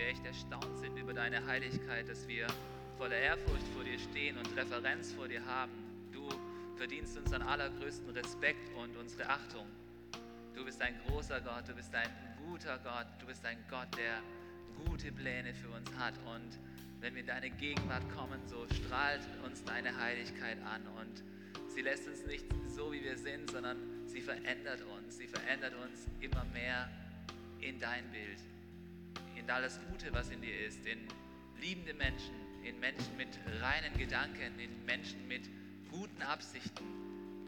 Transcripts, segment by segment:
Wir echt erstaunt sind über deine Heiligkeit, dass wir voller Ehrfurcht vor dir stehen und Referenz vor dir haben. Du verdienst unseren allergrößten Respekt und unsere Achtung. Du bist ein großer Gott, du bist ein guter Gott, du bist ein Gott, der gute Pläne für uns hat. Und wenn wir in deine Gegenwart kommen, so strahlt uns deine Heiligkeit an. Und sie lässt uns nicht so, wie wir sind, sondern sie verändert uns. Sie verändert uns immer mehr in dein Bild, in alles Gute, was in dir ist, in liebende Menschen, in Menschen mit reinen Gedanken, in Menschen mit guten Absichten,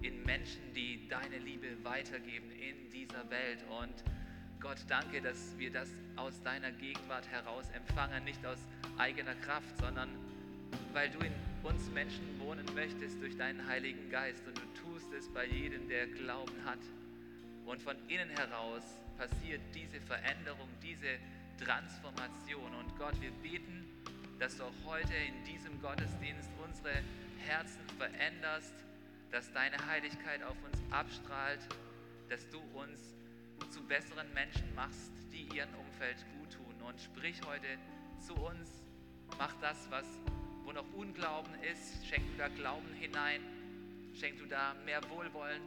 in Menschen, die deine Liebe weitergeben in dieser Welt. Und Gott, danke, dass wir das aus deiner Gegenwart heraus empfangen, nicht aus eigener Kraft, sondern weil du in uns Menschen wohnen möchtest durch deinen Heiligen Geist. Und du tust es bei jedem, der Glauben hat. Und von innen heraus passiert diese Veränderung, diese Transformation. Und Gott, wir beten, dass du auch heute in diesem Gottesdienst unsere Herzen veränderst, dass deine Heiligkeit auf uns abstrahlt, dass du uns zu besseren Menschen machst, die ihrem Umfeld gut tun. Und sprich heute zu uns, mach das, was wo noch Unglauben ist, schenk du da Glauben hinein, schenk du da mehr Wohlwollen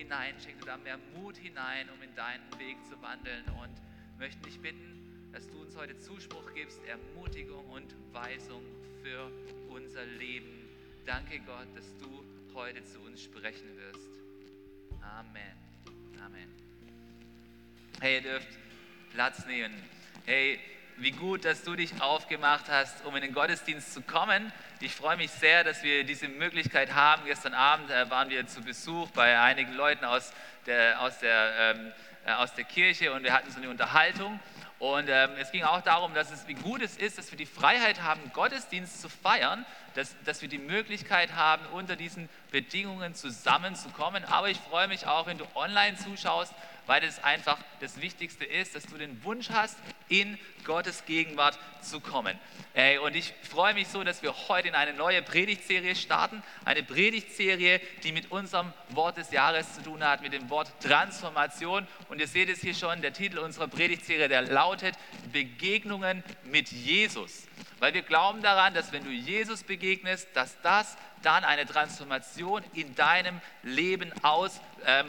hinein, schenk da mehr Mut hinein, um in deinen Weg zu wandeln. Und möchten dich bitten, dass du uns heute Zuspruch gibst, Ermutigung und Weisung für unser Leben. Danke Gott, dass du heute zu uns sprechen wirst. Amen. Amen. Hey, ihr dürft Platz nehmen. Hey, wie gut, dass du dich aufgemacht hast, um in den Gottesdienst zu kommen. Ich freue mich sehr, dass wir diese Möglichkeit haben. Gestern Abend äh, waren wir zu Besuch bei einigen Leuten aus der, aus der, ähm, äh, aus der Kirche und wir hatten so eine Unterhaltung. Und ähm, es ging auch darum, dass es, wie gut es ist, dass wir die Freiheit haben, Gottesdienst zu feiern, dass, dass wir die Möglichkeit haben, unter diesen Bedingungen zusammenzukommen. Aber ich freue mich auch, wenn du online zuschaust, weil es einfach das Wichtigste ist, dass du den Wunsch hast, in Gottes Gegenwart zu kommen. Ey, und ich freue mich so, dass wir heute in eine neue Predigtserie starten. Eine Predigtserie, die mit unserem Wort des Jahres zu tun hat, mit dem Wort Transformation. Und ihr seht es hier schon, der Titel unserer Predigtserie, der lautet Begegnungen mit Jesus. Weil wir glauben daran, dass wenn du Jesus begegnest, dass das dann eine Transformation in deinem Leben auslösen ähm,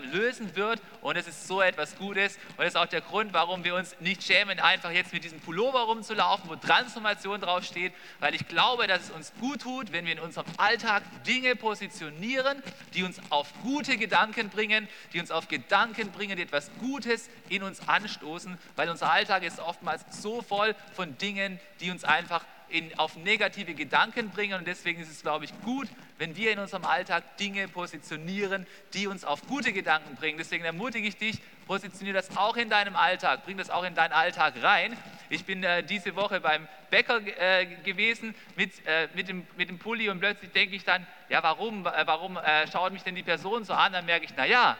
wird. Und es ist so etwas Gutes. Und das ist auch der Grund, warum wir uns nicht schämen, einfach jetzt mit diesem Pullover rumzulaufen, wo Transformation draufsteht. Weil ich glaube, dass es uns gut tut, wenn wir in unserem Alltag Dinge positionieren, die uns auf gute Gedanken bringen, die uns auf Gedanken bringen, die etwas Gutes in uns anstoßen. Weil unser Alltag ist oftmals so voll von Dingen, die uns einfach in, auf negative Gedanken bringen. Und deswegen ist es, glaube ich, gut, wenn wir in unserem Alltag Dinge positionieren, die uns auf gute Gedanken bringen. Deswegen ermutige ich dich, positioniere das auch in deinem Alltag, bring das auch in deinen Alltag rein. Ich bin äh, diese Woche beim Bäcker äh, gewesen mit, äh, mit, dem, mit dem Pulli und plötzlich denke ich dann, ja, warum, äh, warum äh, schaut mich denn die Person so an? Dann merke ich, naja,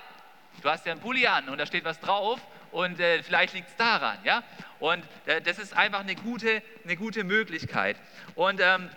du hast ja einen Pulli an und da steht was drauf und äh, vielleicht liegt es daran. Ja? Und äh, das ist einfach eine gute, eine gute Möglichkeit. Und ähm,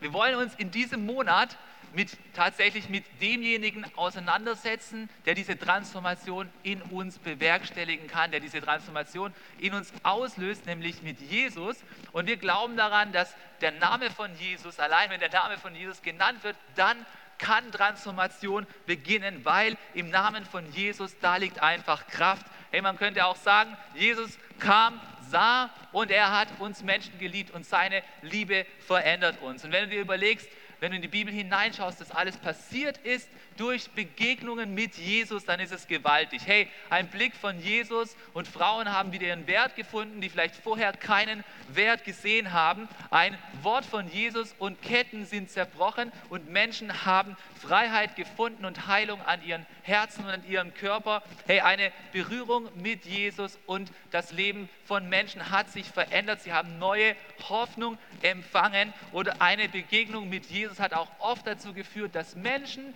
wir wollen uns in diesem Monat mit, tatsächlich mit demjenigen auseinandersetzen, der diese Transformation in uns bewerkstelligen kann, der diese Transformation in uns auslöst, nämlich mit Jesus. Und wir glauben daran, dass der Name von Jesus, allein wenn der Name von Jesus genannt wird, dann kann Transformation beginnen, weil im Namen von Jesus, da liegt einfach Kraft. Hey, man könnte auch sagen, Jesus kam, sah und er hat uns Menschen geliebt und seine Liebe verändert uns. Und wenn du dir überlegst, wenn du in die Bibel hineinschaust, dass alles passiert ist durch Begegnungen mit Jesus, dann ist es gewaltig. Hey, ein Blick von Jesus und Frauen haben wieder ihren Wert gefunden, die vielleicht vorher keinen Wert gesehen haben. Ein Wort von Jesus und Ketten sind zerbrochen und Menschen haben Freiheit gefunden und Heilung an ihren Herzen und an ihrem Körper. Hey, eine Berührung mit Jesus und das Leben von Menschen hat sich verändert. Sie haben neue Hoffnung empfangen oder eine Begegnung mit Jesus hat auch oft dazu geführt, dass Menschen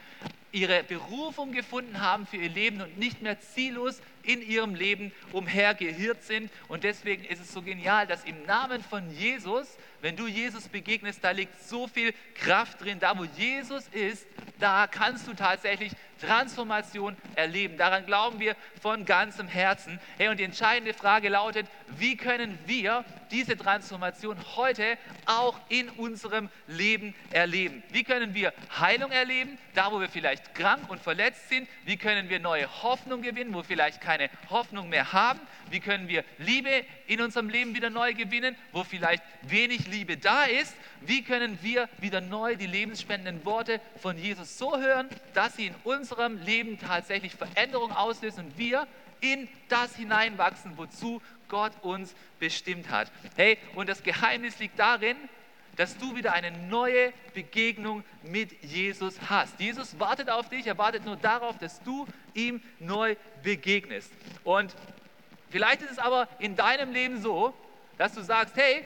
ihre Berufung gefunden haben für ihr Leben und nicht mehr ziellos in ihrem Leben umhergeirrt sind. Und deswegen ist es so genial, dass im Namen von Jesus, wenn du Jesus begegnest, da liegt so viel Kraft drin. Da, wo Jesus ist, da kannst du tatsächlich Transformation erleben. Daran glauben wir von ganzem Herzen. Hey, und die entscheidende Frage lautet, wie können wir diese Transformation heute auch in unserem Leben erleben? Wie können wir Heilung erleben, da wo wir vielleicht krank und verletzt sind? Wie können wir neue Hoffnung gewinnen, wo wir vielleicht keine Hoffnung mehr haben? Wie können wir Liebe in unserem Leben wieder neu gewinnen, wo vielleicht wenig Liebe da ist? Wie können wir wieder neu die lebensspendenden Worte von Jesus so hören, dass sie in unserem Leben tatsächlich Veränderung auslösen und wir in das hineinwachsen, wozu Gott uns bestimmt hat. Hey, und das Geheimnis liegt darin, dass du wieder eine neue Begegnung mit Jesus hast. Jesus wartet auf dich, er wartet nur darauf, dass du ihm neu begegnest. Und vielleicht ist es aber in deinem Leben so, dass du sagst, hey,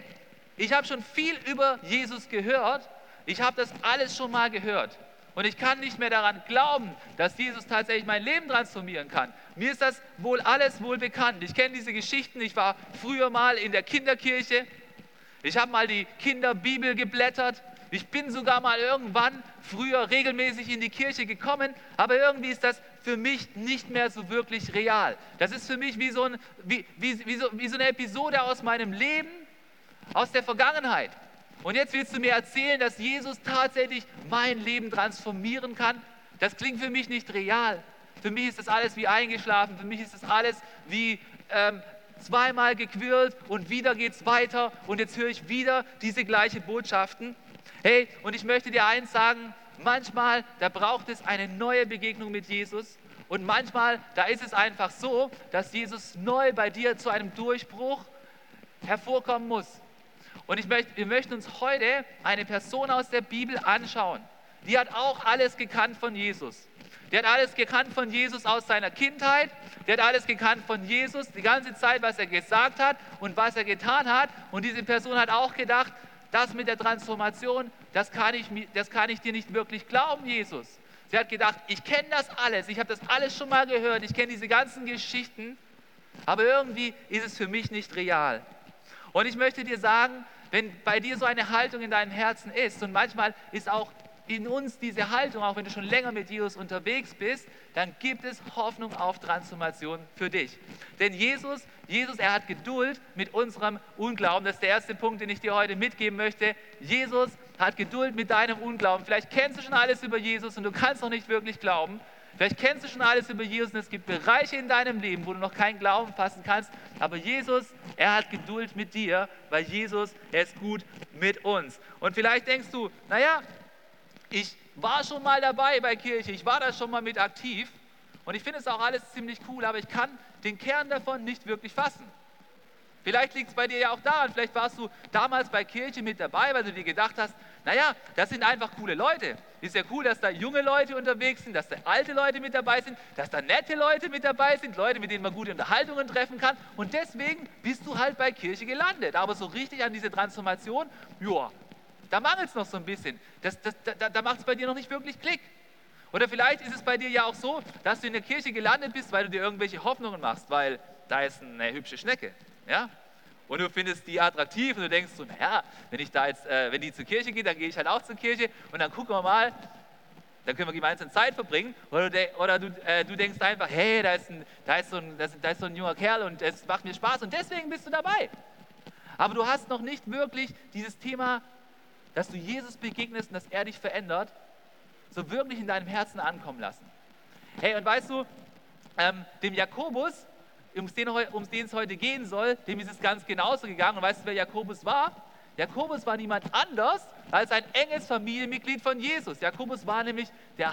ich habe schon viel über Jesus gehört, ich habe das alles schon mal gehört. Und ich kann nicht mehr daran glauben, dass Jesus tatsächlich mein Leben transformieren kann. Mir ist das wohl alles wohl bekannt. Ich kenne diese Geschichten. Ich war früher mal in der Kinderkirche. Ich habe mal die Kinderbibel geblättert. Ich bin sogar mal irgendwann früher regelmäßig in die Kirche gekommen, aber irgendwie ist das für mich nicht mehr so wirklich real. Das ist für mich wie so, ein, wie, wie, wie, so, wie so eine Episode aus meinem Leben, aus der Vergangenheit. Und jetzt willst du mir erzählen, dass Jesus tatsächlich mein Leben transformieren kann? Das klingt für mich nicht real. Für mich ist das alles wie eingeschlafen. Für mich ist das alles wie ähm, zweimal gequirlt und wieder geht es weiter und jetzt höre ich wieder diese gleiche Botschaften. Hey, und ich möchte dir eins sagen, manchmal, da braucht es eine neue Begegnung mit Jesus und manchmal, da ist es einfach so, dass Jesus neu bei dir zu einem Durchbruch hervorkommen muss. Und ich möchte, wir möchten uns heute eine Person aus der Bibel anschauen. Die hat auch alles gekannt von Jesus. Der hat alles gekannt von Jesus aus seiner Kindheit. Der hat alles gekannt von Jesus, die ganze Zeit, was er gesagt hat und was er getan hat. Und diese Person hat auch gedacht, das mit der Transformation, das kann ich, das kann ich dir nicht wirklich glauben, Jesus. Sie hat gedacht, ich kenne das alles, ich habe das alles schon mal gehört, ich kenne diese ganzen Geschichten, aber irgendwie ist es für mich nicht real. Und ich möchte dir sagen, wenn bei dir so eine Haltung in deinem Herzen ist und manchmal ist auch in uns diese Haltung, auch wenn du schon länger mit Jesus unterwegs bist, dann gibt es Hoffnung auf Transformation für dich. Denn Jesus, Jesus, er hat Geduld mit unserem Unglauben. Das ist der erste Punkt, den ich dir heute mitgeben möchte. Jesus hat Geduld mit deinem Unglauben. Vielleicht kennst du schon alles über Jesus und du kannst noch nicht wirklich glauben. Vielleicht kennst du schon alles über Jesus und es gibt Bereiche in deinem Leben, wo du noch keinen Glauben fassen kannst. Aber Jesus, er hat Geduld mit dir, weil Jesus, er ist gut mit uns. Und vielleicht denkst du, naja, ich war schon mal dabei bei Kirche, ich war da schon mal mit aktiv und ich finde es auch alles ziemlich cool, aber ich kann den Kern davon nicht wirklich fassen. Vielleicht liegt es bei dir ja auch daran, vielleicht warst du damals bei Kirche mit dabei, weil du dir gedacht hast, naja, das sind einfach coole Leute. Ist ja cool, dass da junge Leute unterwegs sind, dass da alte Leute mit dabei sind, dass da nette Leute mit dabei sind, Leute, mit denen man gute Unterhaltungen treffen kann. Und deswegen bist du halt bei Kirche gelandet. Aber so richtig an diese Transformation, ja, da mangelt es noch so ein bisschen. Das, das, da da macht es bei dir noch nicht wirklich Klick. Oder vielleicht ist es bei dir ja auch so, dass du in der Kirche gelandet bist, weil du dir irgendwelche Hoffnungen machst, weil da ist eine hübsche Schnecke. Ja? Und du findest die attraktiv und du denkst so, naja, wenn ich da jetzt, äh, wenn die zur Kirche geht, dann gehe ich halt auch zur Kirche und dann gucken wir mal, dann können wir gemeinsam Zeit verbringen. Oder, du, oder du, äh, du denkst einfach, hey, da ist, ein, da, ist so ein, da ist so ein junger Kerl und es macht mir Spaß und deswegen bist du dabei. Aber du hast noch nicht wirklich dieses Thema, dass du Jesus begegnest und dass er dich verändert, so wirklich in deinem Herzen ankommen lassen. Hey, und weißt du, ähm, dem Jakobus, um den, es heute gehen soll, dem ist es ganz genauso gegangen. Und weißt du, wer Jakobus war? Jakobus war niemand anders als ein enges Familienmitglied von Jesus. Jakobus war nämlich der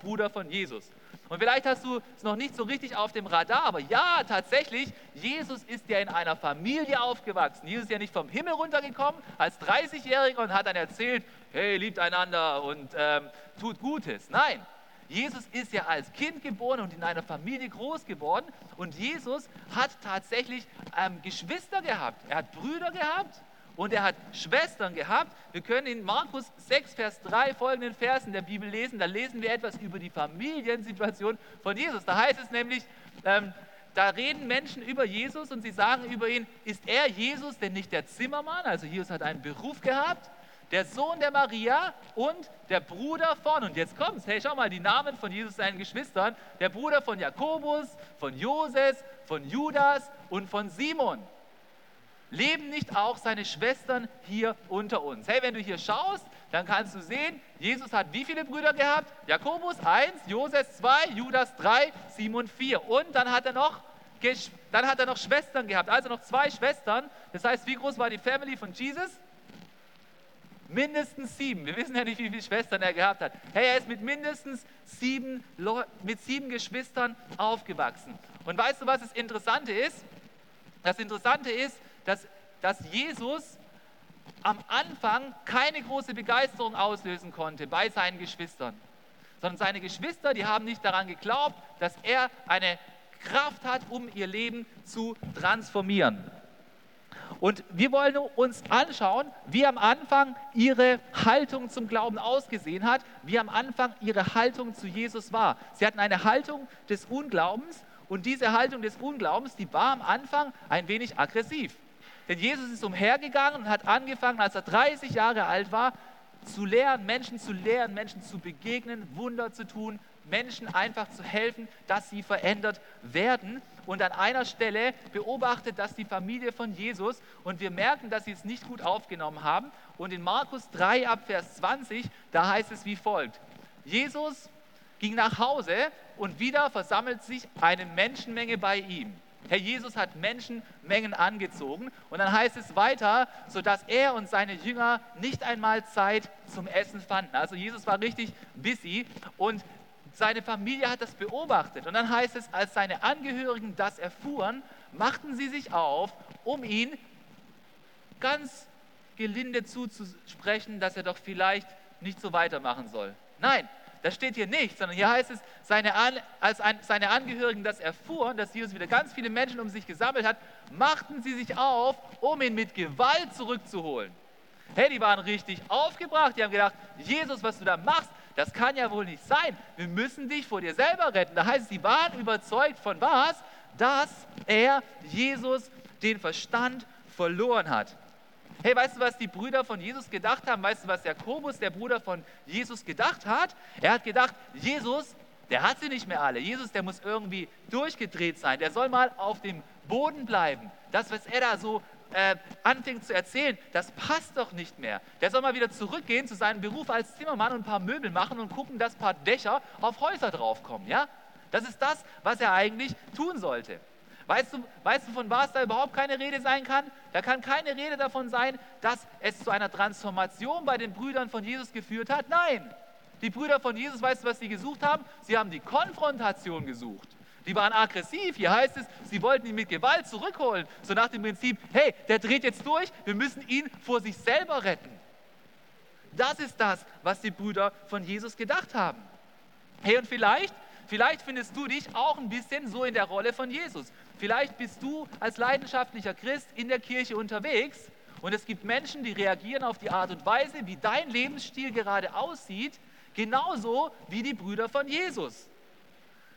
Bruder von Jesus. Und vielleicht hast du es noch nicht so richtig auf dem Radar, aber ja, tatsächlich, Jesus ist ja in einer Familie aufgewachsen. Jesus ist ja nicht vom Himmel runtergekommen als 30-Jähriger und hat dann erzählt, hey, liebt einander und ähm, tut Gutes. Nein, Jesus ist ja als Kind geboren und in einer Familie groß geworden. Und Jesus hat tatsächlich ähm, Geschwister gehabt. Er hat Brüder gehabt und er hat Schwestern gehabt. Wir können in Markus 6, Vers 3 folgenden Versen der Bibel lesen. Da lesen wir etwas über die Familiensituation von Jesus. Da heißt es nämlich, ähm, da reden Menschen über Jesus und sie sagen über ihn, ist er Jesus denn nicht der Zimmermann? Also Jesus hat einen Beruf gehabt, der Sohn der Maria und der Bruder von, und jetzt kommt's, hey, schau mal, die Namen von Jesus, seinen Geschwistern, der Bruder von Jakobus, von Joses, von Judas und von Simon. Leben nicht auch seine Schwestern hier unter uns? Hey, wenn du hier schaust, dann kannst du sehen, Jesus hat wie viele Brüder gehabt? Jakobus 1, Joses 2, Judas 3, Simon 4. Und dann hat er noch dann hat er noch Schwestern gehabt, also noch zwei Schwestern. Das heißt, wie groß war die Family von Jesus? Mindestens sieben. Wir wissen ja nicht, wie viele Schwestern er gehabt hat. Hey, er ist mit mindestens sieben, mit sieben Geschwistern aufgewachsen. Und weißt du, was das Interessante ist? Das Interessante ist, dass, dass Jesus am Anfang keine große Begeisterung auslösen konnte bei seinen Geschwistern, sondern seine Geschwister, die haben nicht daran geglaubt, dass er eine Kraft hat, um ihr Leben zu transformieren. Und wir wollen uns anschauen, wie am Anfang ihre Haltung zum Glauben ausgesehen hat, wie am Anfang ihre Haltung zu Jesus war. Sie hatten eine Haltung des Unglaubens und diese Haltung des Unglaubens, die war am Anfang ein wenig aggressiv. Denn Jesus ist umhergegangen und hat angefangen, als er 30 Jahre alt war, zu lehren, Menschen zu lehren, Menschen zu begegnen, Wunder zu tun, Menschen einfach zu helfen, dass sie verändert werden. Und an einer Stelle beobachtet das die Familie von Jesus und wir merken, dass sie es nicht gut aufgenommen haben. Und in Markus 3 ab Vers 20, da heißt es wie folgt. Jesus ging nach Hause und wieder versammelt sich eine Menschenmenge bei ihm. Herr Jesus hat Menschenmengen angezogen und dann heißt es weiter, sodass er und seine Jünger nicht einmal Zeit zum Essen fanden. Also Jesus war richtig busy und seine Familie hat das beobachtet. Und dann heißt es, als seine Angehörigen das erfuhren, machten sie sich auf, um ihn ganz gelinde zuzusprechen, dass er doch vielleicht nicht so weitermachen soll. Nein, das steht hier nicht, sondern hier heißt es, seine An als ein, seine Angehörigen das erfuhren, dass Jesus wieder ganz viele Menschen um sich gesammelt hat, machten sie sich auf, um ihn mit Gewalt zurückzuholen. Hey, die waren richtig aufgebracht. Die haben gedacht, Jesus, was du da machst, das kann ja wohl nicht sein. Wir müssen dich vor dir selber retten. Da heißt es, sie waren überzeugt von was? Dass er, Jesus, den Verstand verloren hat. Hey, weißt du, was die Brüder von Jesus gedacht haben? Weißt du, was Jakobus, der Bruder von Jesus, gedacht hat? Er hat gedacht, Jesus, der hat sie nicht mehr alle. Jesus, der muss irgendwie durchgedreht sein. Der soll mal auf dem Boden bleiben. Das, was er da so äh, anfängt zu erzählen, das passt doch nicht mehr. Der soll mal wieder zurückgehen zu seinem Beruf als Zimmermann und ein paar Möbel machen und gucken, dass ein paar Dächer auf Häuser draufkommen. Ja? Das ist das, was er eigentlich tun sollte. Weißt du, weißt du, von was da überhaupt keine Rede sein kann? Da kann keine Rede davon sein, dass es zu einer Transformation bei den Brüdern von Jesus geführt hat. Nein, die Brüder von Jesus, weißt du, was sie gesucht haben? Sie haben die Konfrontation gesucht. Die waren aggressiv. Hier heißt es, sie wollten ihn mit Gewalt zurückholen. So nach dem Prinzip, hey, der dreht jetzt durch, wir müssen ihn vor sich selber retten. Das ist das, was die Brüder von Jesus gedacht haben. Hey, und vielleicht, vielleicht findest du dich auch ein bisschen so in der Rolle von Jesus. Vielleicht bist du als leidenschaftlicher Christ in der Kirche unterwegs und es gibt Menschen, die reagieren auf die Art und Weise, wie dein Lebensstil gerade aussieht, genauso wie die Brüder von Jesus.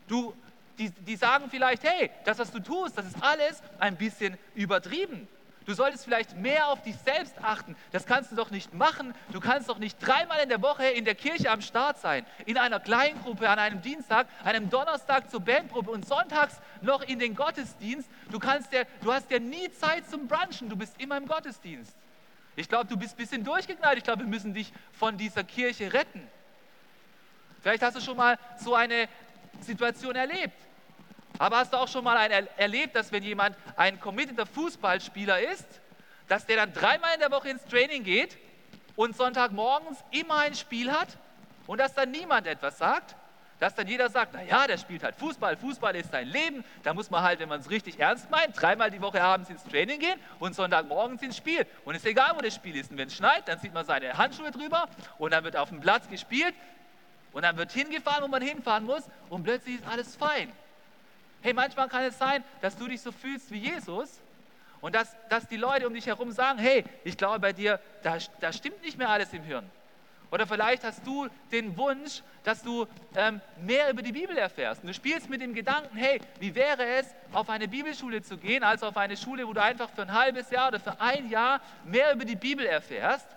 Du, die, die sagen vielleicht, hey, das, was du tust, das ist alles ein bisschen übertrieben. Du solltest vielleicht mehr auf dich selbst achten. Das kannst du doch nicht machen. Du kannst doch nicht dreimal in der Woche in der Kirche am Start sein. In einer Kleingruppe, an einem Dienstag, einem Donnerstag zur Bandgruppe und sonntags noch in den Gottesdienst. Du, kannst ja, du hast ja nie Zeit zum Brunchen. Du bist immer im Gottesdienst. Ich glaube, du bist ein bisschen durchgeknallt. Ich glaube, wir müssen dich von dieser Kirche retten. Vielleicht hast du schon mal so eine Situation erlebt. Aber hast du auch schon mal ein, erlebt, dass wenn jemand ein committeter Fußballspieler ist, dass der dann dreimal in der Woche ins Training geht und Sonntagmorgens immer ein Spiel hat und dass dann niemand etwas sagt? dass dann jeder sagt, naja, der spielt halt Fußball, Fußball ist sein Leben, da muss man halt, wenn man es richtig ernst meint, dreimal die Woche abends ins Training gehen und Sonntagmorgens ins Spiel. Und es ist egal, wo das Spiel ist. Und wenn es schneit, dann zieht man seine Handschuhe drüber und dann wird auf dem Platz gespielt und dann wird hingefahren, wo man hinfahren muss und plötzlich ist alles fein. Hey, manchmal kann es sein, dass du dich so fühlst wie Jesus und dass, dass die Leute um dich herum sagen, hey, ich glaube bei dir, da, da stimmt nicht mehr alles im Hirn. Oder vielleicht hast du den Wunsch, dass du ähm, mehr über die Bibel erfährst. Und du spielst mit dem Gedanken, hey, wie wäre es, auf eine Bibelschule zu gehen, als auf eine Schule, wo du einfach für ein halbes Jahr oder für ein Jahr mehr über die Bibel erfährst.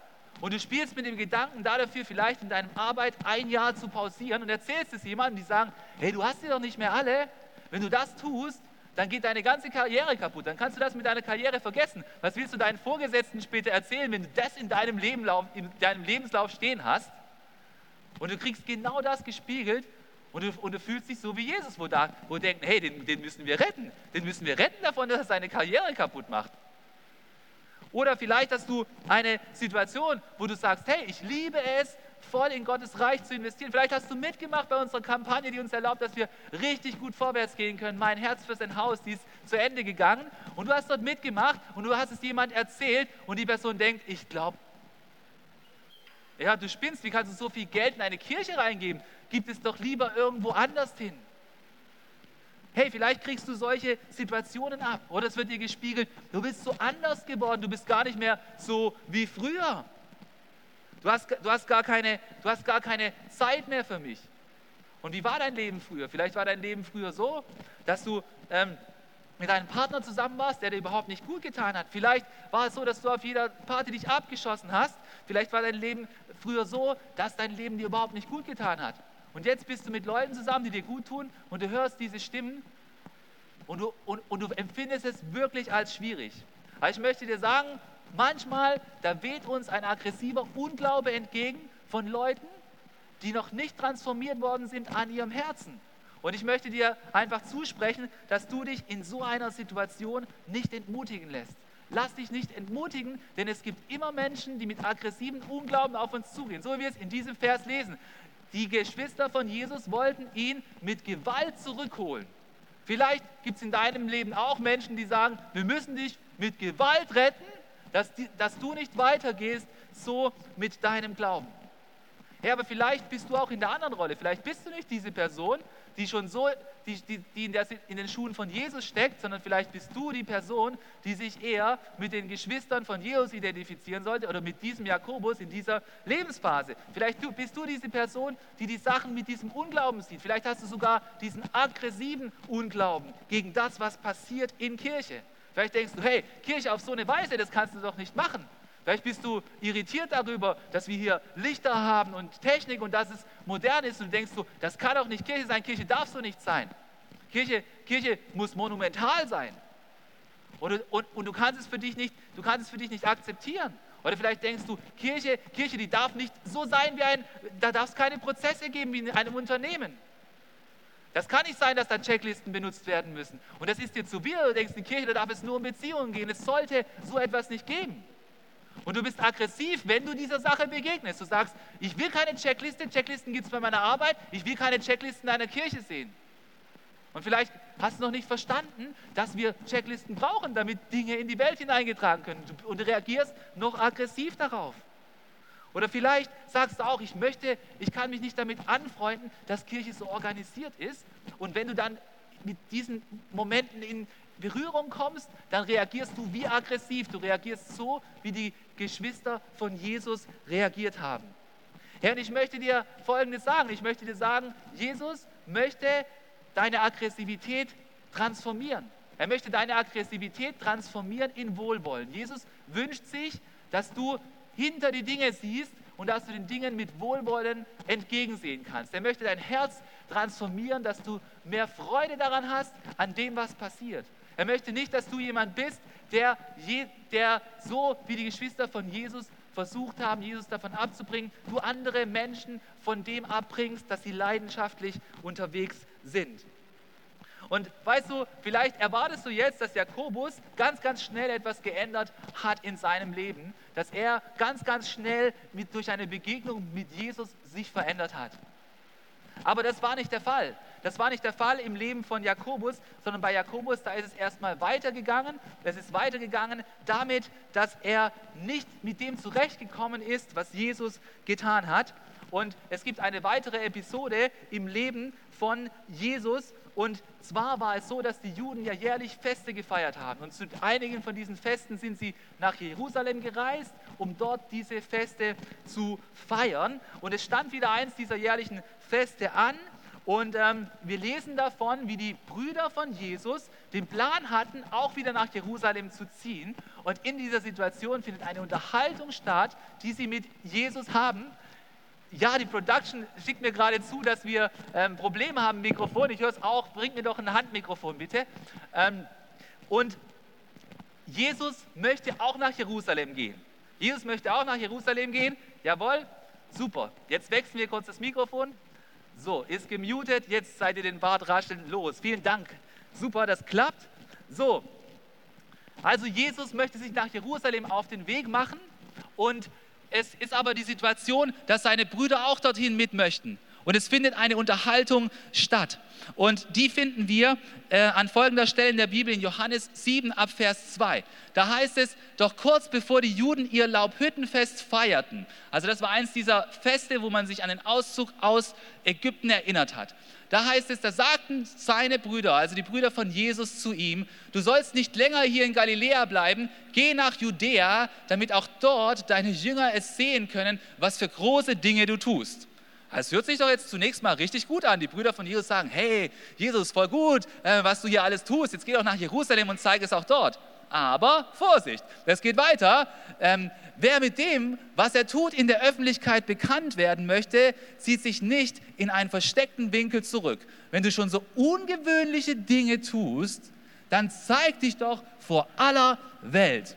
Und du spielst mit dem Gedanken, da dafür vielleicht in deiner Arbeit ein Jahr zu pausieren und erzählst es jemandem, die sagen, hey, du hast sie doch nicht mehr alle. Wenn du das tust, dann geht deine ganze Karriere kaputt. Dann kannst du das mit deiner Karriere vergessen. Was willst du deinen Vorgesetzten später erzählen, wenn du das in deinem, Lebenlauf, in deinem Lebenslauf stehen hast? Und du kriegst genau das gespiegelt und du, und du fühlst dich so wie Jesus, wo, da, wo denken, hey, den, den müssen wir retten. Den müssen wir retten davon, dass er seine Karriere kaputt macht. Oder vielleicht hast du eine Situation, wo du sagst, hey, ich liebe es, voll in Gottes Reich zu investieren. Vielleicht hast du mitgemacht bei unserer Kampagne, die uns erlaubt, dass wir richtig gut vorwärts gehen können. Mein Herz für sein Haus, die ist zu Ende gegangen. Und du hast dort mitgemacht und du hast es jemand erzählt und die Person denkt, ich glaube, ja, du spinnst, wie kannst du so viel Geld in eine Kirche reingeben? Gib es doch lieber irgendwo anders hin. Hey, vielleicht kriegst du solche Situationen ab oder es wird dir gespiegelt, du bist so anders geworden, du bist gar nicht mehr so wie früher. Du hast, du hast, gar, keine, du hast gar keine Zeit mehr für mich. Und wie war dein Leben früher? Vielleicht war dein Leben früher so, dass du ähm, mit einem Partner zusammen warst, der dir überhaupt nicht gut getan hat. Vielleicht war es so, dass du auf jeder Party dich abgeschossen hast. Vielleicht war dein Leben früher so, dass dein Leben dir überhaupt nicht gut getan hat. Und jetzt bist du mit Leuten zusammen, die dir gut tun und du hörst diese Stimmen und du, und, und du empfindest es wirklich als schwierig. Aber ich möchte dir sagen, manchmal, da weht uns ein aggressiver Unglaube entgegen von Leuten, die noch nicht transformiert worden sind an ihrem Herzen. Und ich möchte dir einfach zusprechen, dass du dich in so einer Situation nicht entmutigen lässt. Lass dich nicht entmutigen, denn es gibt immer Menschen, die mit aggressiven Unglauben auf uns zugehen. So wie wir es in diesem Vers lesen. Die Geschwister von Jesus wollten ihn mit Gewalt zurückholen. Vielleicht gibt es in deinem Leben auch Menschen, die sagen, wir müssen dich mit Gewalt retten, dass, die, dass du nicht weitergehst so mit deinem Glauben. Ja, aber vielleicht bist du auch in der anderen Rolle. Vielleicht bist du nicht diese Person, die schon so, die, die, die in, der, in, den Schuhen von Jesus steckt, sondern vielleicht bist du die Person, die sich eher mit den Geschwistern von Jesus identifizieren sollte oder mit diesem Jakobus in dieser Lebensphase. Vielleicht bist du diese Person, die die Sachen mit diesem Unglauben sieht. Vielleicht hast du sogar diesen aggressiven Unglauben gegen das, was passiert in Kirche. Vielleicht denkst du, hey, Kirche auf so eine Weise, das kannst du doch nicht machen. Vielleicht bist du irritiert darüber, dass wir hier Lichter haben und Technik und dass es modern ist und denkst du, das kann doch nicht Kirche sein, Kirche darf so nicht sein. Kirche, Kirche muss monumental sein. Und, und, und du, kannst es für dich nicht, du kannst es für dich nicht akzeptieren. Oder vielleicht denkst du, Kirche, Kirche, die darf nicht so sein wie ein, da darf es keine Prozesse geben wie in einem Unternehmen. Das kann nicht sein, dass da Checklisten benutzt werden müssen. Und das ist dir zu viel. Du denkst, in Kirche, da darf es nur um Beziehungen gehen. Es sollte so etwas nicht geben. Und du bist aggressiv, wenn du dieser Sache begegnest. Du sagst, ich will keine Checkliste, Checklisten gibt es bei meiner Arbeit, ich will keine Checklisten in deiner Kirche sehen. Und vielleicht hast du noch nicht verstanden, dass wir Checklisten brauchen, damit Dinge in die Welt hineingetragen können. Und du reagierst noch aggressiv darauf. Oder vielleicht sagst du auch, ich möchte, ich kann mich nicht damit anfreunden, dass Kirche so organisiert ist. Und wenn du dann mit diesen Momenten in Berührung kommst, dann reagierst du wie aggressiv. Du reagierst so, wie die Geschwister von Jesus reagiert haben. Herr, und ich möchte dir Folgendes sagen. Ich möchte dir sagen, Jesus möchte deine Aggressivität transformieren. Er möchte deine Aggressivität transformieren in Wohlwollen. Jesus wünscht sich, dass du hinter die Dinge siehst und dass du den Dingen mit Wohlwollen entgegensehen kannst. Er möchte dein Herz transformieren, dass du mehr Freude daran hast, an dem, was passiert. Er möchte nicht, dass du jemand bist, der, je, der so wie die Geschwister von Jesus versucht haben, Jesus davon abzubringen, du andere Menschen von dem abbringst, dass sie leidenschaftlich unterwegs sind. Und weißt du, vielleicht erwartest du jetzt, dass Jakobus ganz, ganz schnell etwas geändert hat in seinem Leben, dass er ganz, ganz schnell mit, durch eine Begegnung mit Jesus sich verändert hat. Aber das war nicht der Fall. Das war nicht der Fall im Leben von Jakobus, sondern bei Jakobus, da ist es erstmal weitergegangen. Es ist weitergegangen damit, dass er nicht mit dem zurechtgekommen ist, was Jesus getan hat. Und es gibt eine weitere Episode im Leben von Jesus. Und zwar war es so, dass die Juden ja jährlich Feste gefeiert haben. Und zu einigen von diesen Festen sind sie nach Jerusalem gereist, um dort diese Feste zu feiern. Und es stand wieder eins dieser jährlichen Feste an. Und ähm, wir lesen davon, wie die Brüder von Jesus den Plan hatten, auch wieder nach Jerusalem zu ziehen. Und in dieser Situation findet eine Unterhaltung statt, die sie mit Jesus haben. Ja, die Production schickt mir gerade zu, dass wir ähm, Probleme haben mit Mikrofon. Ich höre es auch. Bringt mir doch ein Handmikrofon, bitte. Ähm, und Jesus möchte auch nach Jerusalem gehen. Jesus möchte auch nach Jerusalem gehen. Jawohl, super. Jetzt wechseln wir kurz das Mikrofon. So, ist gemutet, jetzt seid ihr den Bart rascheln los. Vielen Dank. Super, das klappt. So, also Jesus möchte sich nach Jerusalem auf den Weg machen und es ist aber die Situation, dass seine Brüder auch dorthin mit möchten. Und es findet eine Unterhaltung statt. Und die finden wir äh, an folgender Stelle in der Bibel in Johannes 7 ab Vers 2. Da heißt es, doch kurz bevor die Juden ihr Laubhüttenfest feierten, also das war eins dieser Feste, wo man sich an den Auszug aus Ägypten erinnert hat. Da heißt es, da sagten seine Brüder, also die Brüder von Jesus zu ihm, du sollst nicht länger hier in Galiläa bleiben, geh nach Judäa, damit auch dort deine Jünger es sehen können, was für große Dinge du tust. Es hört sich doch jetzt zunächst mal richtig gut an. Die Brüder von Jesus sagen, hey, Jesus, voll gut, äh, was du hier alles tust. Jetzt geh doch nach Jerusalem und zeig es auch dort. Aber Vorsicht, es geht weiter. Ähm, wer mit dem, was er tut, in der Öffentlichkeit bekannt werden möchte, zieht sich nicht in einen versteckten Winkel zurück. Wenn du schon so ungewöhnliche Dinge tust, dann zeig dich doch vor aller Welt.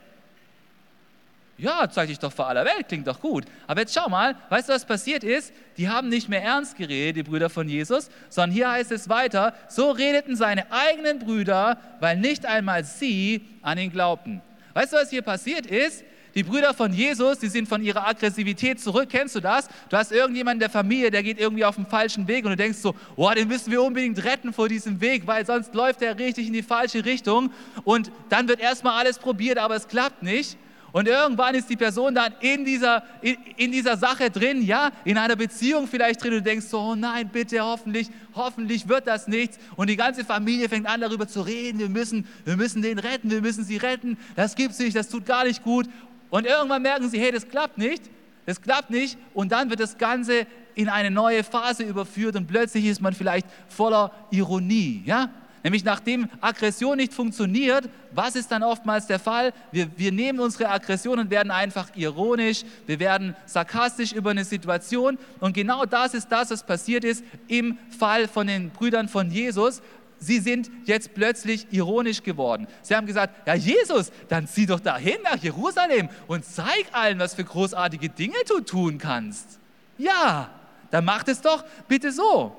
Ja, zeig dich doch vor aller Welt, klingt doch gut. Aber jetzt schau mal, weißt du, was passiert ist? Die haben nicht mehr ernst geredet, die Brüder von Jesus, sondern hier heißt es weiter, so redeten seine eigenen Brüder, weil nicht einmal sie an ihn glaubten. Weißt du, was hier passiert ist? Die Brüder von Jesus, die sind von ihrer Aggressivität zurück. Kennst du das? Du hast irgendjemanden in der Familie, der geht irgendwie auf den falschen Weg und du denkst so, oh, den müssen wir unbedingt retten vor diesem Weg, weil sonst läuft er richtig in die falsche Richtung. Und dann wird erstmal alles probiert, aber es klappt nicht. Und irgendwann ist die Person dann in dieser, in, in, dieser Sache drin, ja, in einer Beziehung vielleicht drin. Und du denkst so, oh nein, bitte, hoffentlich, hoffentlich wird das nichts. Und die ganze Familie fängt an darüber zu reden, wir müssen, wir müssen den retten, wir müssen sie retten. Das gibt's nicht, das tut gar nicht gut. Und irgendwann merken sie, hey, das klappt nicht, das klappt nicht. Und dann wird das Ganze in eine neue Phase überführt und plötzlich ist man vielleicht voller Ironie, ja. Nämlich nachdem Aggression nicht funktioniert, was ist dann oftmals der Fall? Wir, wir nehmen unsere Aggression und werden einfach ironisch, wir werden sarkastisch über eine Situation. Und genau das ist das, was passiert ist im Fall von den Brüdern von Jesus. Sie sind jetzt plötzlich ironisch geworden. Sie haben gesagt, ja Jesus, dann zieh doch dahin nach Jerusalem und zeig allen, was für großartige Dinge du tun kannst. Ja, dann macht es doch bitte so.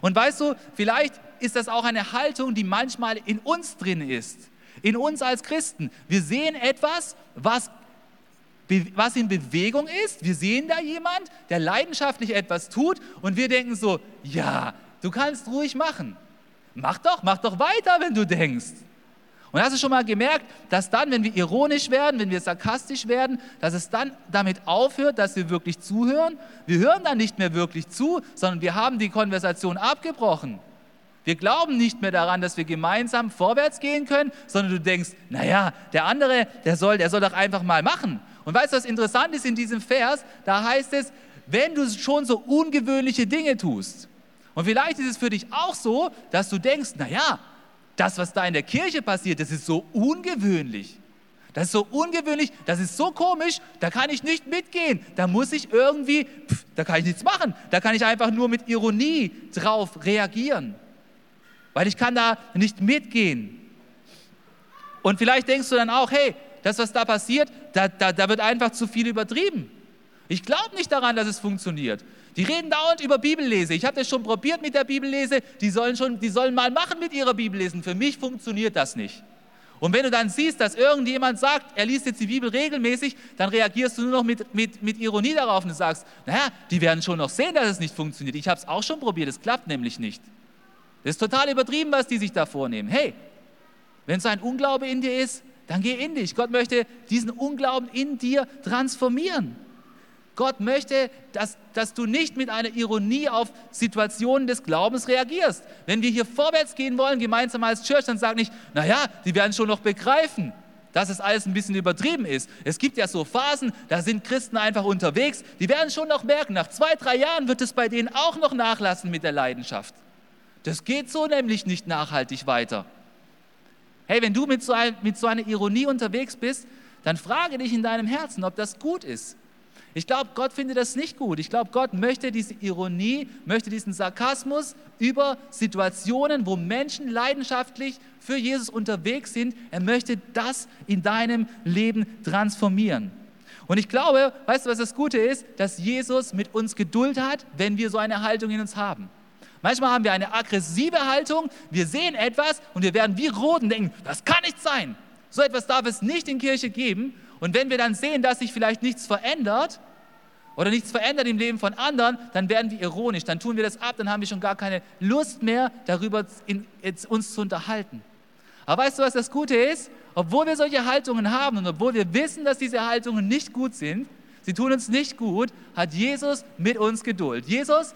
Und weißt du, vielleicht ist das auch eine Haltung, die manchmal in uns drin ist. In uns als Christen. Wir sehen etwas, was, was in Bewegung ist. Wir sehen da jemand, der leidenschaftlich etwas tut und wir denken so, ja, du kannst ruhig machen. Mach doch, mach doch weiter, wenn du denkst. Und hast du schon mal gemerkt, dass dann, wenn wir ironisch werden, wenn wir sarkastisch werden, dass es dann damit aufhört, dass wir wirklich zuhören? Wir hören dann nicht mehr wirklich zu, sondern wir haben die Konversation abgebrochen. Wir glauben nicht mehr daran, dass wir gemeinsam vorwärts gehen können, sondern du denkst, naja, der andere, der soll, der soll doch einfach mal machen. Und weißt du, was interessant ist in diesem Vers? Da heißt es, wenn du schon so ungewöhnliche Dinge tust. Und vielleicht ist es für dich auch so, dass du denkst, naja, das, was da in der Kirche passiert, das ist so ungewöhnlich. Das ist so ungewöhnlich, das ist so komisch, da kann ich nicht mitgehen. Da muss ich irgendwie, pff, da kann ich nichts machen. Da kann ich einfach nur mit Ironie drauf reagieren weil ich kann da nicht mitgehen. Und vielleicht denkst du dann auch, hey, das, was da passiert, da, da, da wird einfach zu viel übertrieben. Ich glaube nicht daran, dass es funktioniert. Die reden dauernd über Bibellese. Ich habe das schon probiert mit der Bibellese. Die sollen, schon, die sollen mal machen mit ihrer Bibellesen. Für mich funktioniert das nicht. Und wenn du dann siehst, dass irgendjemand sagt, er liest jetzt die Bibel regelmäßig, dann reagierst du nur noch mit, mit, mit Ironie darauf und sagst, naja, die werden schon noch sehen, dass es nicht funktioniert. Ich habe es auch schon probiert, es klappt nämlich nicht. Das ist total übertrieben, was die sich da vornehmen. Hey, wenn so ein Unglaube in dir ist, dann geh in dich. Gott möchte diesen Unglauben in dir transformieren. Gott möchte, dass, dass du nicht mit einer Ironie auf Situationen des Glaubens reagierst. Wenn wir hier vorwärts gehen wollen, gemeinsam als Church, dann sag nicht, naja, die werden schon noch begreifen, dass es alles ein bisschen übertrieben ist. Es gibt ja so Phasen, da sind Christen einfach unterwegs, die werden schon noch merken, nach zwei, drei Jahren wird es bei denen auch noch nachlassen mit der Leidenschaft. Das geht so nämlich nicht nachhaltig weiter. Hey, wenn du mit so, ein, mit so einer Ironie unterwegs bist, dann frage dich in deinem Herzen, ob das gut ist. Ich glaube, Gott findet das nicht gut. Ich glaube, Gott möchte diese Ironie, möchte diesen Sarkasmus über Situationen, wo Menschen leidenschaftlich für Jesus unterwegs sind. Er möchte das in deinem Leben transformieren. Und ich glaube, weißt du, was das Gute ist? Dass Jesus mit uns Geduld hat, wenn wir so eine Haltung in uns haben. Manchmal haben wir eine aggressive Haltung, wir sehen etwas und wir werden wie rot und denken, das kann nicht sein. So etwas darf es nicht in Kirche geben. Und wenn wir dann sehen, dass sich vielleicht nichts verändert oder nichts verändert im Leben von anderen, dann werden wir ironisch, dann tun wir das ab, dann haben wir schon gar keine Lust mehr, darüber in, uns zu unterhalten. Aber weißt du, was das Gute ist? Obwohl wir solche Haltungen haben und obwohl wir wissen, dass diese Haltungen nicht gut sind, sie tun uns nicht gut, hat Jesus mit uns Geduld. Jesus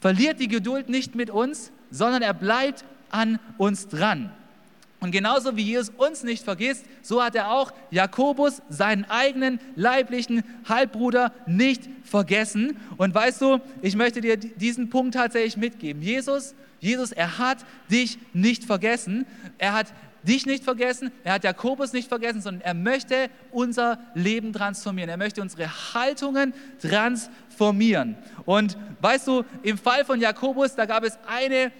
verliert die Geduld nicht mit uns, sondern er bleibt an uns dran. Und genauso wie Jesus uns nicht vergisst, so hat er auch Jakobus, seinen eigenen leiblichen Halbbruder, nicht vergessen. Und weißt du, ich möchte dir diesen Punkt tatsächlich mitgeben. Jesus, Jesus, er hat dich nicht vergessen. Er hat dich nicht vergessen, er hat Jakobus nicht vergessen, sondern er möchte unser Leben transformieren. Er möchte unsere Haltungen transformieren. Und weißt du, im Fall von Jakobus, da gab es eine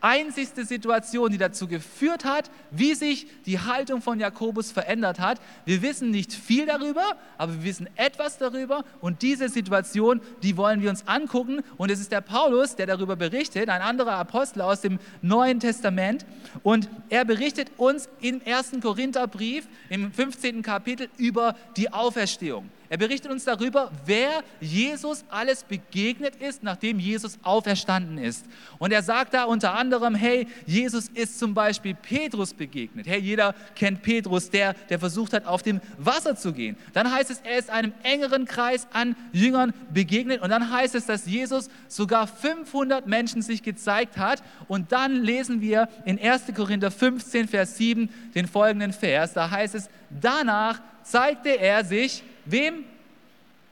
einzigste Situation, die dazu geführt hat, wie sich die Haltung von Jakobus verändert hat. Wir wissen nicht viel darüber, aber wir wissen etwas darüber und diese Situation, die wollen wir uns angucken und es ist der Paulus, der darüber berichtet, ein anderer Apostel aus dem Neuen Testament und er berichtet uns im ersten Korintherbrief im 15. Kapitel über die Auferstehung. Er berichtet uns darüber, wer Jesus alles begegnet ist, nachdem Jesus auferstanden ist. Und er sagt da unter anderem, hey, Jesus ist zum Beispiel Petrus begegnet. Hey, jeder kennt Petrus, der, der versucht hat, auf dem Wasser zu gehen. Dann heißt es, er ist einem engeren Kreis an Jüngern begegnet. Und dann heißt es, dass Jesus sogar 500 Menschen sich gezeigt hat. Und dann lesen wir in 1. Korinther 15, Vers 7 den folgenden Vers. Da heißt es, danach zeigte er sich Wem?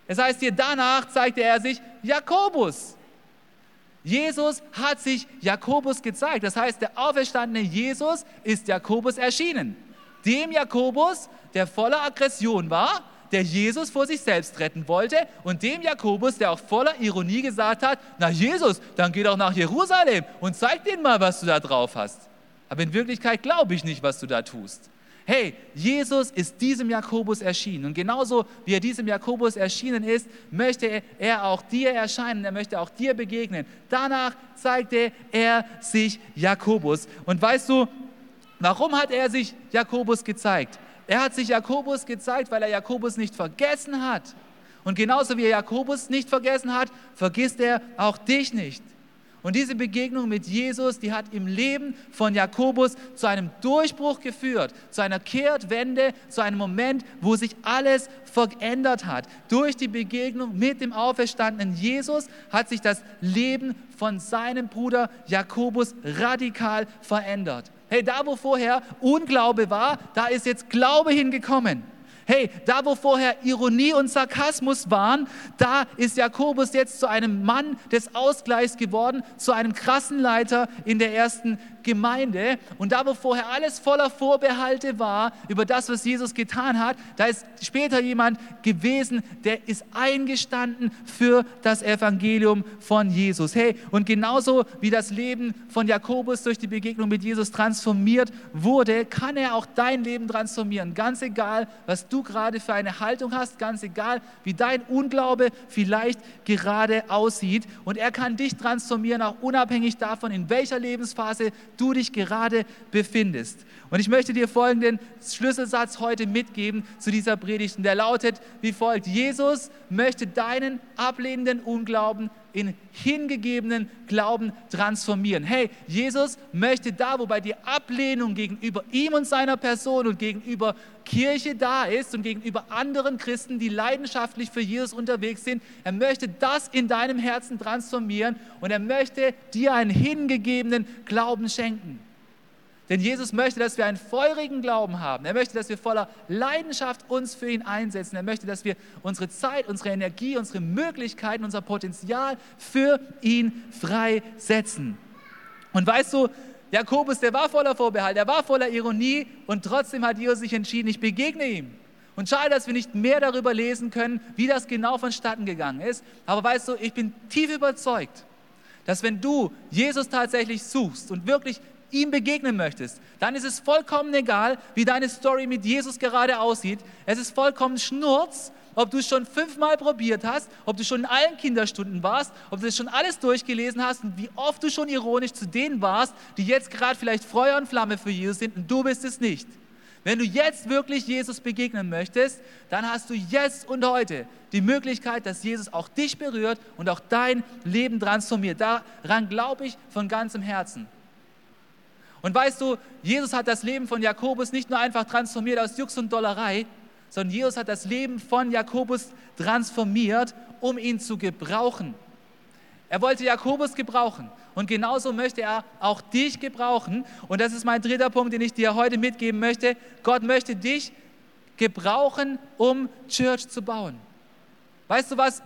Es heißt hier, danach zeigte er sich Jakobus. Jesus hat sich Jakobus gezeigt. Das heißt, der auferstandene Jesus ist Jakobus erschienen. Dem Jakobus, der voller Aggression war, der Jesus vor sich selbst retten wollte und dem Jakobus, der auch voller Ironie gesagt hat, na Jesus, dann geh doch nach Jerusalem und zeig denen mal, was du da drauf hast. Aber in Wirklichkeit glaube ich nicht, was du da tust hey, Jesus ist diesem Jakobus erschienen. Und genauso wie er diesem Jakobus erschienen ist, möchte er auch dir erscheinen, er möchte auch dir begegnen. Danach zeigte er sich Jakobus. Und weißt du, warum hat er sich Jakobus gezeigt? Er hat sich Jakobus gezeigt, weil er Jakobus nicht vergessen hat. Und genauso wie er Jakobus nicht vergessen hat, vergisst er auch dich nicht. Und diese Begegnung mit Jesus, die hat im Leben von Jakobus zu einem Durchbruch geführt, zu einer Kehrtwende, zu einem Moment, wo sich alles verändert hat. Durch die Begegnung mit dem auferstandenen Jesus hat sich das Leben von seinem Bruder Jakobus radikal verändert. Hey, da wo vorher Unglaube war, da ist jetzt Glaube hingekommen. Hey, da wo vorher Ironie und Sarkasmus waren, da ist Jakobus jetzt zu einem Mann des Ausgleichs geworden, zu einem Krassenleiter in der ersten Gemeinde. Und da, wo vorher alles voller Vorbehalte war über das, was Jesus getan hat, da ist später jemand gewesen, der ist eingestanden für das Evangelium von Jesus. Hey, und genauso wie das Leben von Jakobus durch die Begegnung mit Jesus transformiert wurde, kann er auch dein Leben transformieren. Ganz egal, was du gerade für eine Haltung hast, ganz egal, wie dein Unglaube vielleicht gerade aussieht. Und er kann dich transformieren, auch unabhängig davon, in welcher Lebensphase du dich gerade befindest. Und ich möchte dir folgenden Schlüsselsatz heute mitgeben zu dieser Predigt. Und der lautet wie folgt. Jesus möchte deinen ablehnenden Unglauben in hingegebenen Glauben transformieren. Hey, Jesus möchte da, wo bei dir Ablehnung gegenüber ihm und seiner Person und gegenüber Kirche da ist und gegenüber anderen Christen, die leidenschaftlich für Jesus unterwegs sind, er möchte das in deinem Herzen transformieren und er möchte dir einen hingegebenen Glauben schenken. Denn Jesus möchte, dass wir einen feurigen Glauben haben. Er möchte, dass wir voller Leidenschaft uns für ihn einsetzen. Er möchte, dass wir unsere Zeit, unsere Energie, unsere Möglichkeiten, unser Potenzial für ihn freisetzen. Und weißt du, Jakobus, der war voller Vorbehalt, der war voller Ironie und trotzdem hat Jesus sich entschieden, ich begegne ihm. Und schade, dass wir nicht mehr darüber lesen können, wie das genau vonstatten gegangen ist. Aber weißt du, ich bin tief überzeugt, dass wenn du Jesus tatsächlich suchst und wirklich ihm begegnen möchtest, dann ist es vollkommen egal, wie deine Story mit Jesus gerade aussieht. Es ist vollkommen Schnurz, ob du es schon fünfmal probiert hast, ob du schon in allen Kinderstunden warst, ob du es schon alles durchgelesen hast und wie oft du schon ironisch zu denen warst, die jetzt gerade vielleicht Feuer und Flamme für Jesus sind und du bist es nicht. Wenn du jetzt wirklich Jesus begegnen möchtest, dann hast du jetzt und heute die Möglichkeit, dass Jesus auch dich berührt und auch dein Leben transformiert. Daran glaube ich von ganzem Herzen. Und weißt du, Jesus hat das Leben von Jakobus nicht nur einfach transformiert aus Jux und Dollerei, sondern Jesus hat das Leben von Jakobus transformiert, um ihn zu gebrauchen. Er wollte Jakobus gebrauchen und genauso möchte er auch dich gebrauchen. Und das ist mein dritter Punkt, den ich dir heute mitgeben möchte. Gott möchte dich gebrauchen, um Church zu bauen. Weißt du was?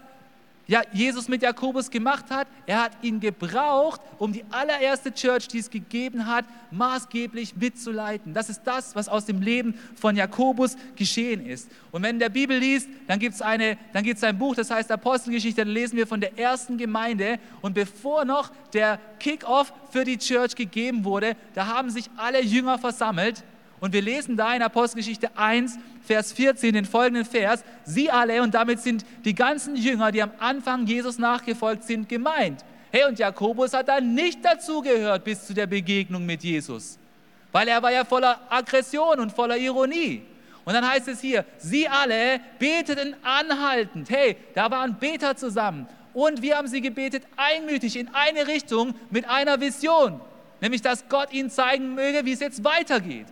Jesus mit Jakobus gemacht hat. Er hat ihn gebraucht, um die allererste Church, die es gegeben hat, maßgeblich mitzuleiten. Das ist das, was aus dem Leben von Jakobus geschehen ist. Und wenn der Bibel liest, dann gibt es ein Buch, das heißt Apostelgeschichte, da lesen wir von der ersten Gemeinde. Und bevor noch der Kickoff für die Church gegeben wurde, da haben sich alle Jünger versammelt und wir lesen da in Apostelgeschichte 1, Vers 14, den folgenden Vers, sie alle, und damit sind die ganzen Jünger, die am Anfang Jesus nachgefolgt sind, gemeint. Hey, und Jakobus hat da nicht dazugehört bis zu der Begegnung mit Jesus, weil er war ja voller Aggression und voller Ironie. Und dann heißt es hier, sie alle beteten anhaltend. Hey, da waren Beter zusammen. Und wir haben sie gebetet einmütig in eine Richtung mit einer Vision, nämlich dass Gott ihnen zeigen möge, wie es jetzt weitergeht.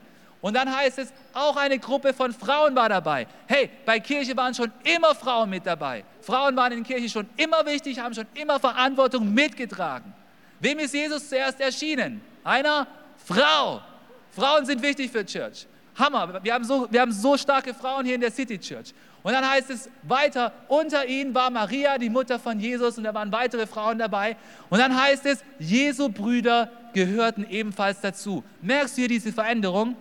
Und dann heißt es, auch eine Gruppe von Frauen war dabei. Hey, bei Kirche waren schon immer Frauen mit dabei. Frauen waren in Kirche schon immer wichtig, haben schon immer Verantwortung mitgetragen. Wem ist Jesus zuerst erschienen? Einer Frau. Frauen sind wichtig für Church. Hammer. Wir haben, so, wir haben so starke Frauen hier in der City Church. Und dann heißt es weiter, unter ihnen war Maria, die Mutter von Jesus, und da waren weitere Frauen dabei. Und dann heißt es, Jesu Brüder gehörten ebenfalls dazu. Merkst du hier diese Veränderung?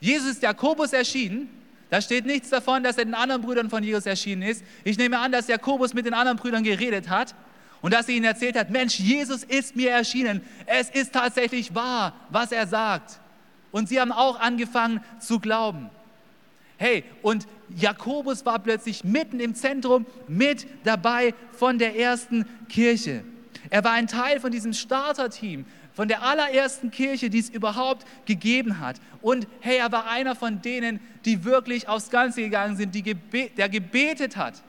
Jesus ist Jakobus erschienen. Da steht nichts davon, dass er den anderen Brüdern von Jesus erschienen ist. Ich nehme an, dass Jakobus mit den anderen Brüdern geredet hat und dass er ihnen erzählt hat, Mensch, Jesus ist mir erschienen. Es ist tatsächlich wahr, was er sagt. Und sie haben auch angefangen zu glauben. Hey, und Jakobus war plötzlich mitten im Zentrum mit dabei von der ersten Kirche. Er war ein Teil von diesem Starterteam, von der allerersten Kirche, die es überhaupt gegeben hat. Und hey, er war einer von denen, die wirklich aufs Ganze gegangen sind, gebe der gebetet hat.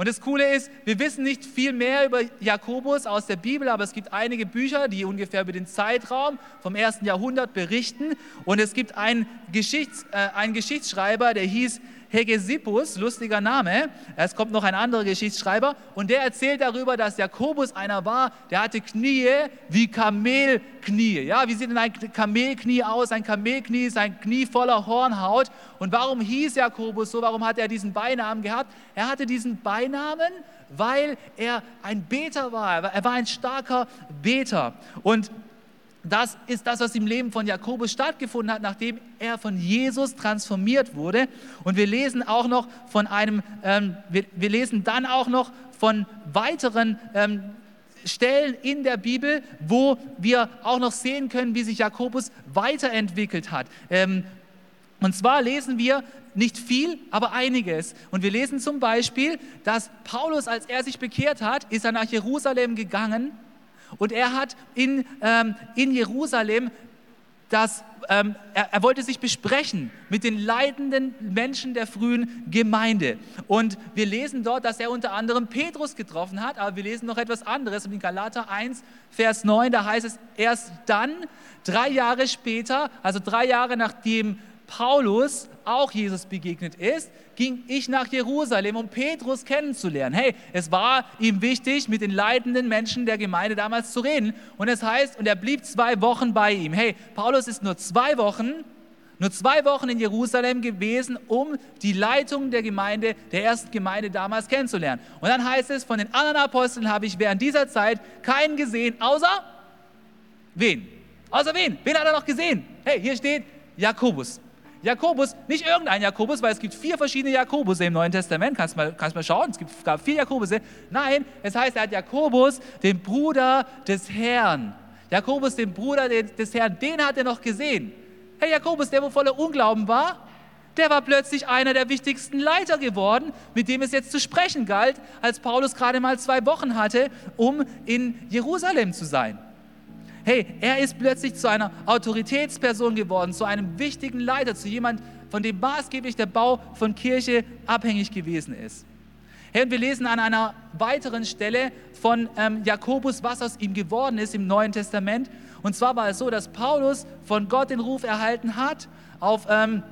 Und das Coole ist, wir wissen nicht viel mehr über Jakobus aus der Bibel, aber es gibt einige Bücher, die ungefähr über den Zeitraum vom ersten Jahrhundert berichten. Und es gibt einen, Geschichts-, äh, einen Geschichtsschreiber, der hieß Hegesippus, lustiger Name. Es kommt noch ein anderer Geschichtsschreiber und der erzählt darüber, dass Jakobus einer war, der hatte Knie wie Kamelknie. Ja, wie sieht denn ein Kamelknie aus? Ein Kamelknie ist ein Knie voller Hornhaut. Und warum hieß Jakobus so? Warum hat er diesen Beinamen gehabt? Er hatte diesen Beinamen, weil er ein Beter war. Er war ein starker Beter. Und das ist das, was im Leben von Jakobus stattgefunden hat, nachdem er von Jesus transformiert wurde. Und wir lesen auch noch von einem, ähm, wir, wir, lesen dann auch noch von weiteren ähm, Stellen in der Bibel, wo wir auch noch sehen können, wie sich Jakobus weiterentwickelt hat. Ähm, Und zwar lesen wir nicht viel, aber einiges. Und wir lesen zum Beispiel, dass Paulus, als er sich bekehrt hat, ist er nach Jerusalem gegangen und er hat in, ähm, in Jerusalem das, ähm, er, er, wollte sich besprechen mit den leidenden Menschen der frühen Gemeinde. Und wir lesen dort, dass er unter anderem Petrus getroffen hat, aber wir lesen noch etwas anderes. Und in Galater 1, Vers 9, da heißt es, erst dann, drei Jahre später, also drei Jahre nachdem Paulus auch Jesus begegnet ist, ging ich nach Jerusalem, um Petrus kennenzulernen. Hey, es war ihm wichtig, mit den leitenden Menschen der Gemeinde damals zu reden. Und es heißt, und er blieb zwei Wochen bei ihm. Hey, Paulus ist nur zwei Wochen, nur zwei Wochen in Jerusalem gewesen, um die Leitung der Gemeinde, der ersten Gemeinde damals kennenzulernen. Und dann heißt es, von den anderen Aposteln habe ich während dieser Zeit keinen gesehen, außer wen? Außer wen? Wen hat er noch gesehen? Hey, hier steht Jakobus. Jakobus, nicht irgendein Jakobus, weil es gibt vier verschiedene Jakobus im Neuen Testament. Kannst mal, kannst mal schauen, es gibt, gab vier Jakobusse. Nein, es heißt, er hat Jakobus, den Bruder des Herrn. Jakobus, den Bruder des Herrn, den hat er noch gesehen. Hey, Jakobus, der wo voller Unglauben war, der war plötzlich einer der wichtigsten Leiter geworden, mit dem es jetzt zu sprechen galt, als Paulus gerade mal zwei Wochen hatte, um in Jerusalem zu sein. Hey, er ist plötzlich zu einer Autoritätsperson geworden, zu einem wichtigen Leiter, zu jemand, von dem maßgeblich der Bau von Kirche abhängig gewesen ist. Hey, und wir lesen an einer weiteren Stelle von ähm, Jakobus, was aus ihm geworden ist im Neuen Testament. Und zwar war es so, dass Paulus von Gott den Ruf erhalten hat, auf ähm,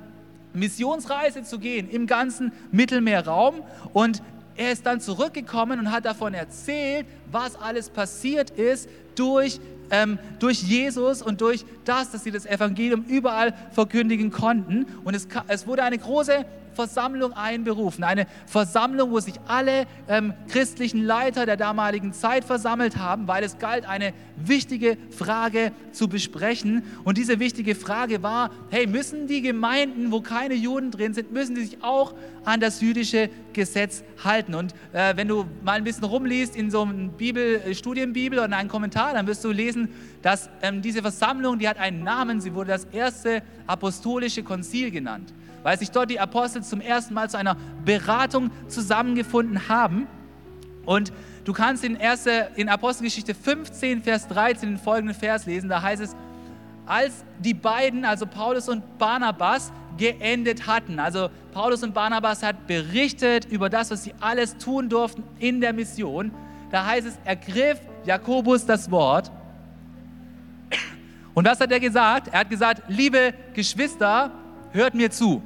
Missionsreise zu gehen im ganzen Mittelmeerraum. Und er ist dann zurückgekommen und hat davon erzählt, was alles passiert ist durch ähm, durch Jesus und durch das, dass sie das Evangelium überall verkündigen konnten. Und es, es wurde eine große Versammlung einberufen. Eine Versammlung, wo sich alle ähm, christlichen Leiter der damaligen Zeit versammelt haben, weil es galt, eine wichtige Frage zu besprechen. Und diese wichtige Frage war, hey, müssen die Gemeinden, wo keine Juden drin sind, müssen die sich auch an das jüdische Gesetz halten? Und äh, wenn du mal ein bisschen rumliest in so einem Bibel, äh, Studienbibel oder einen Kommentar, dann wirst du lesen, dass ähm, diese Versammlung, die hat einen Namen, sie wurde das erste apostolische Konzil genannt weil sich dort die Apostel zum ersten Mal zu einer Beratung zusammengefunden haben. Und du kannst in, erste, in Apostelgeschichte 15, Vers 13 den folgenden Vers lesen. Da heißt es, als die beiden, also Paulus und Barnabas, geendet hatten. Also Paulus und Barnabas hat berichtet über das, was sie alles tun durften in der Mission. Da heißt es, ergriff Jakobus das Wort. Und was hat er gesagt? Er hat gesagt, liebe Geschwister, hört mir zu.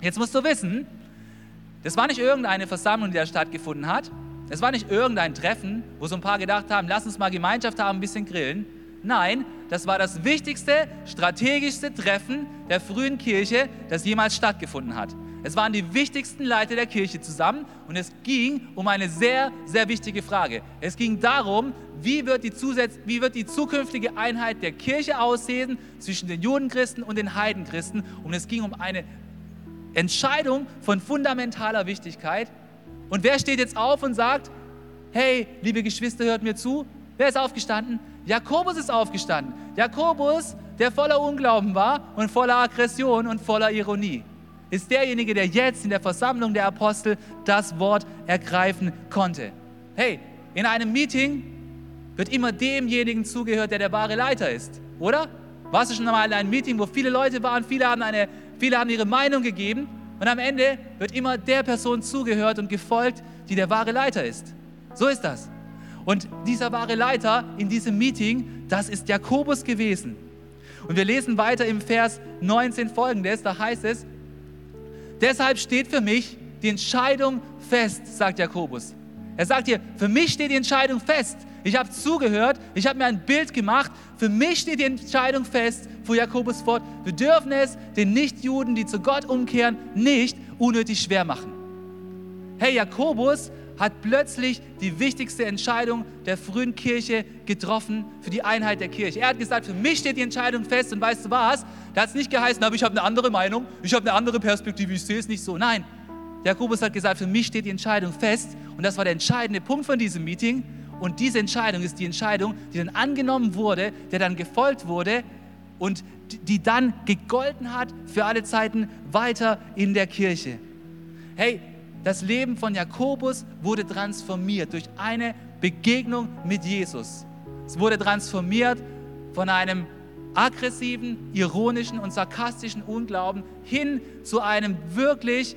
Jetzt musst du wissen, das war nicht irgendeine Versammlung, die da stattgefunden hat. Es war nicht irgendein Treffen, wo so ein paar gedacht haben, lass uns mal Gemeinschaft haben, ein bisschen grillen. Nein, das war das wichtigste, strategischste Treffen der frühen Kirche, das jemals stattgefunden hat. Es waren die wichtigsten Leiter der Kirche zusammen und es ging um eine sehr, sehr wichtige Frage. Es ging darum, wie wird die, Zusatz, wie wird die zukünftige Einheit der Kirche aussehen zwischen den Judenchristen und den Heidenchristen. Und es ging um eine Entscheidung von fundamentaler Wichtigkeit. Und wer steht jetzt auf und sagt, hey, liebe Geschwister, hört mir zu? Wer ist aufgestanden? Jakobus ist aufgestanden. Jakobus, der voller Unglauben war und voller Aggression und voller Ironie, ist derjenige, der jetzt in der Versammlung der Apostel das Wort ergreifen konnte. Hey, in einem Meeting wird immer demjenigen zugehört, der der wahre Leiter ist, oder? Warst du schon einmal in einem Meeting, wo viele Leute waren, viele haben, eine, viele haben ihre Meinung gegeben und am Ende wird immer der Person zugehört und gefolgt, die der wahre Leiter ist. So ist das. Und dieser wahre Leiter in diesem Meeting, das ist Jakobus gewesen. Und wir lesen weiter im Vers 19 folgendes, da heißt es, deshalb steht für mich die Entscheidung fest, sagt Jakobus. Er sagt hier, für mich steht die Entscheidung fest. Ich habe zugehört, ich habe mir ein Bild gemacht. Für mich steht die Entscheidung fest, fuhr Jakobus fort. Wir dürfen es den Nichtjuden, die zu Gott umkehren, nicht unnötig schwer machen. Hey, Jakobus hat plötzlich die wichtigste Entscheidung der frühen Kirche getroffen für die Einheit der Kirche. Er hat gesagt, für mich steht die Entscheidung fest und weißt du was? Da hat es nicht geheißen, aber ich habe eine andere Meinung, ich habe eine andere Perspektive, ich sehe es nicht so. Nein, Jakobus hat gesagt, für mich steht die Entscheidung fest und das war der entscheidende Punkt von diesem Meeting. Und diese Entscheidung ist die Entscheidung, die dann angenommen wurde, der dann gefolgt wurde und die dann gegolten hat für alle Zeiten weiter in der Kirche. Hey, das Leben von Jakobus wurde transformiert durch eine Begegnung mit Jesus. Es wurde transformiert von einem aggressiven, ironischen und sarkastischen Unglauben hin zu einem wirklich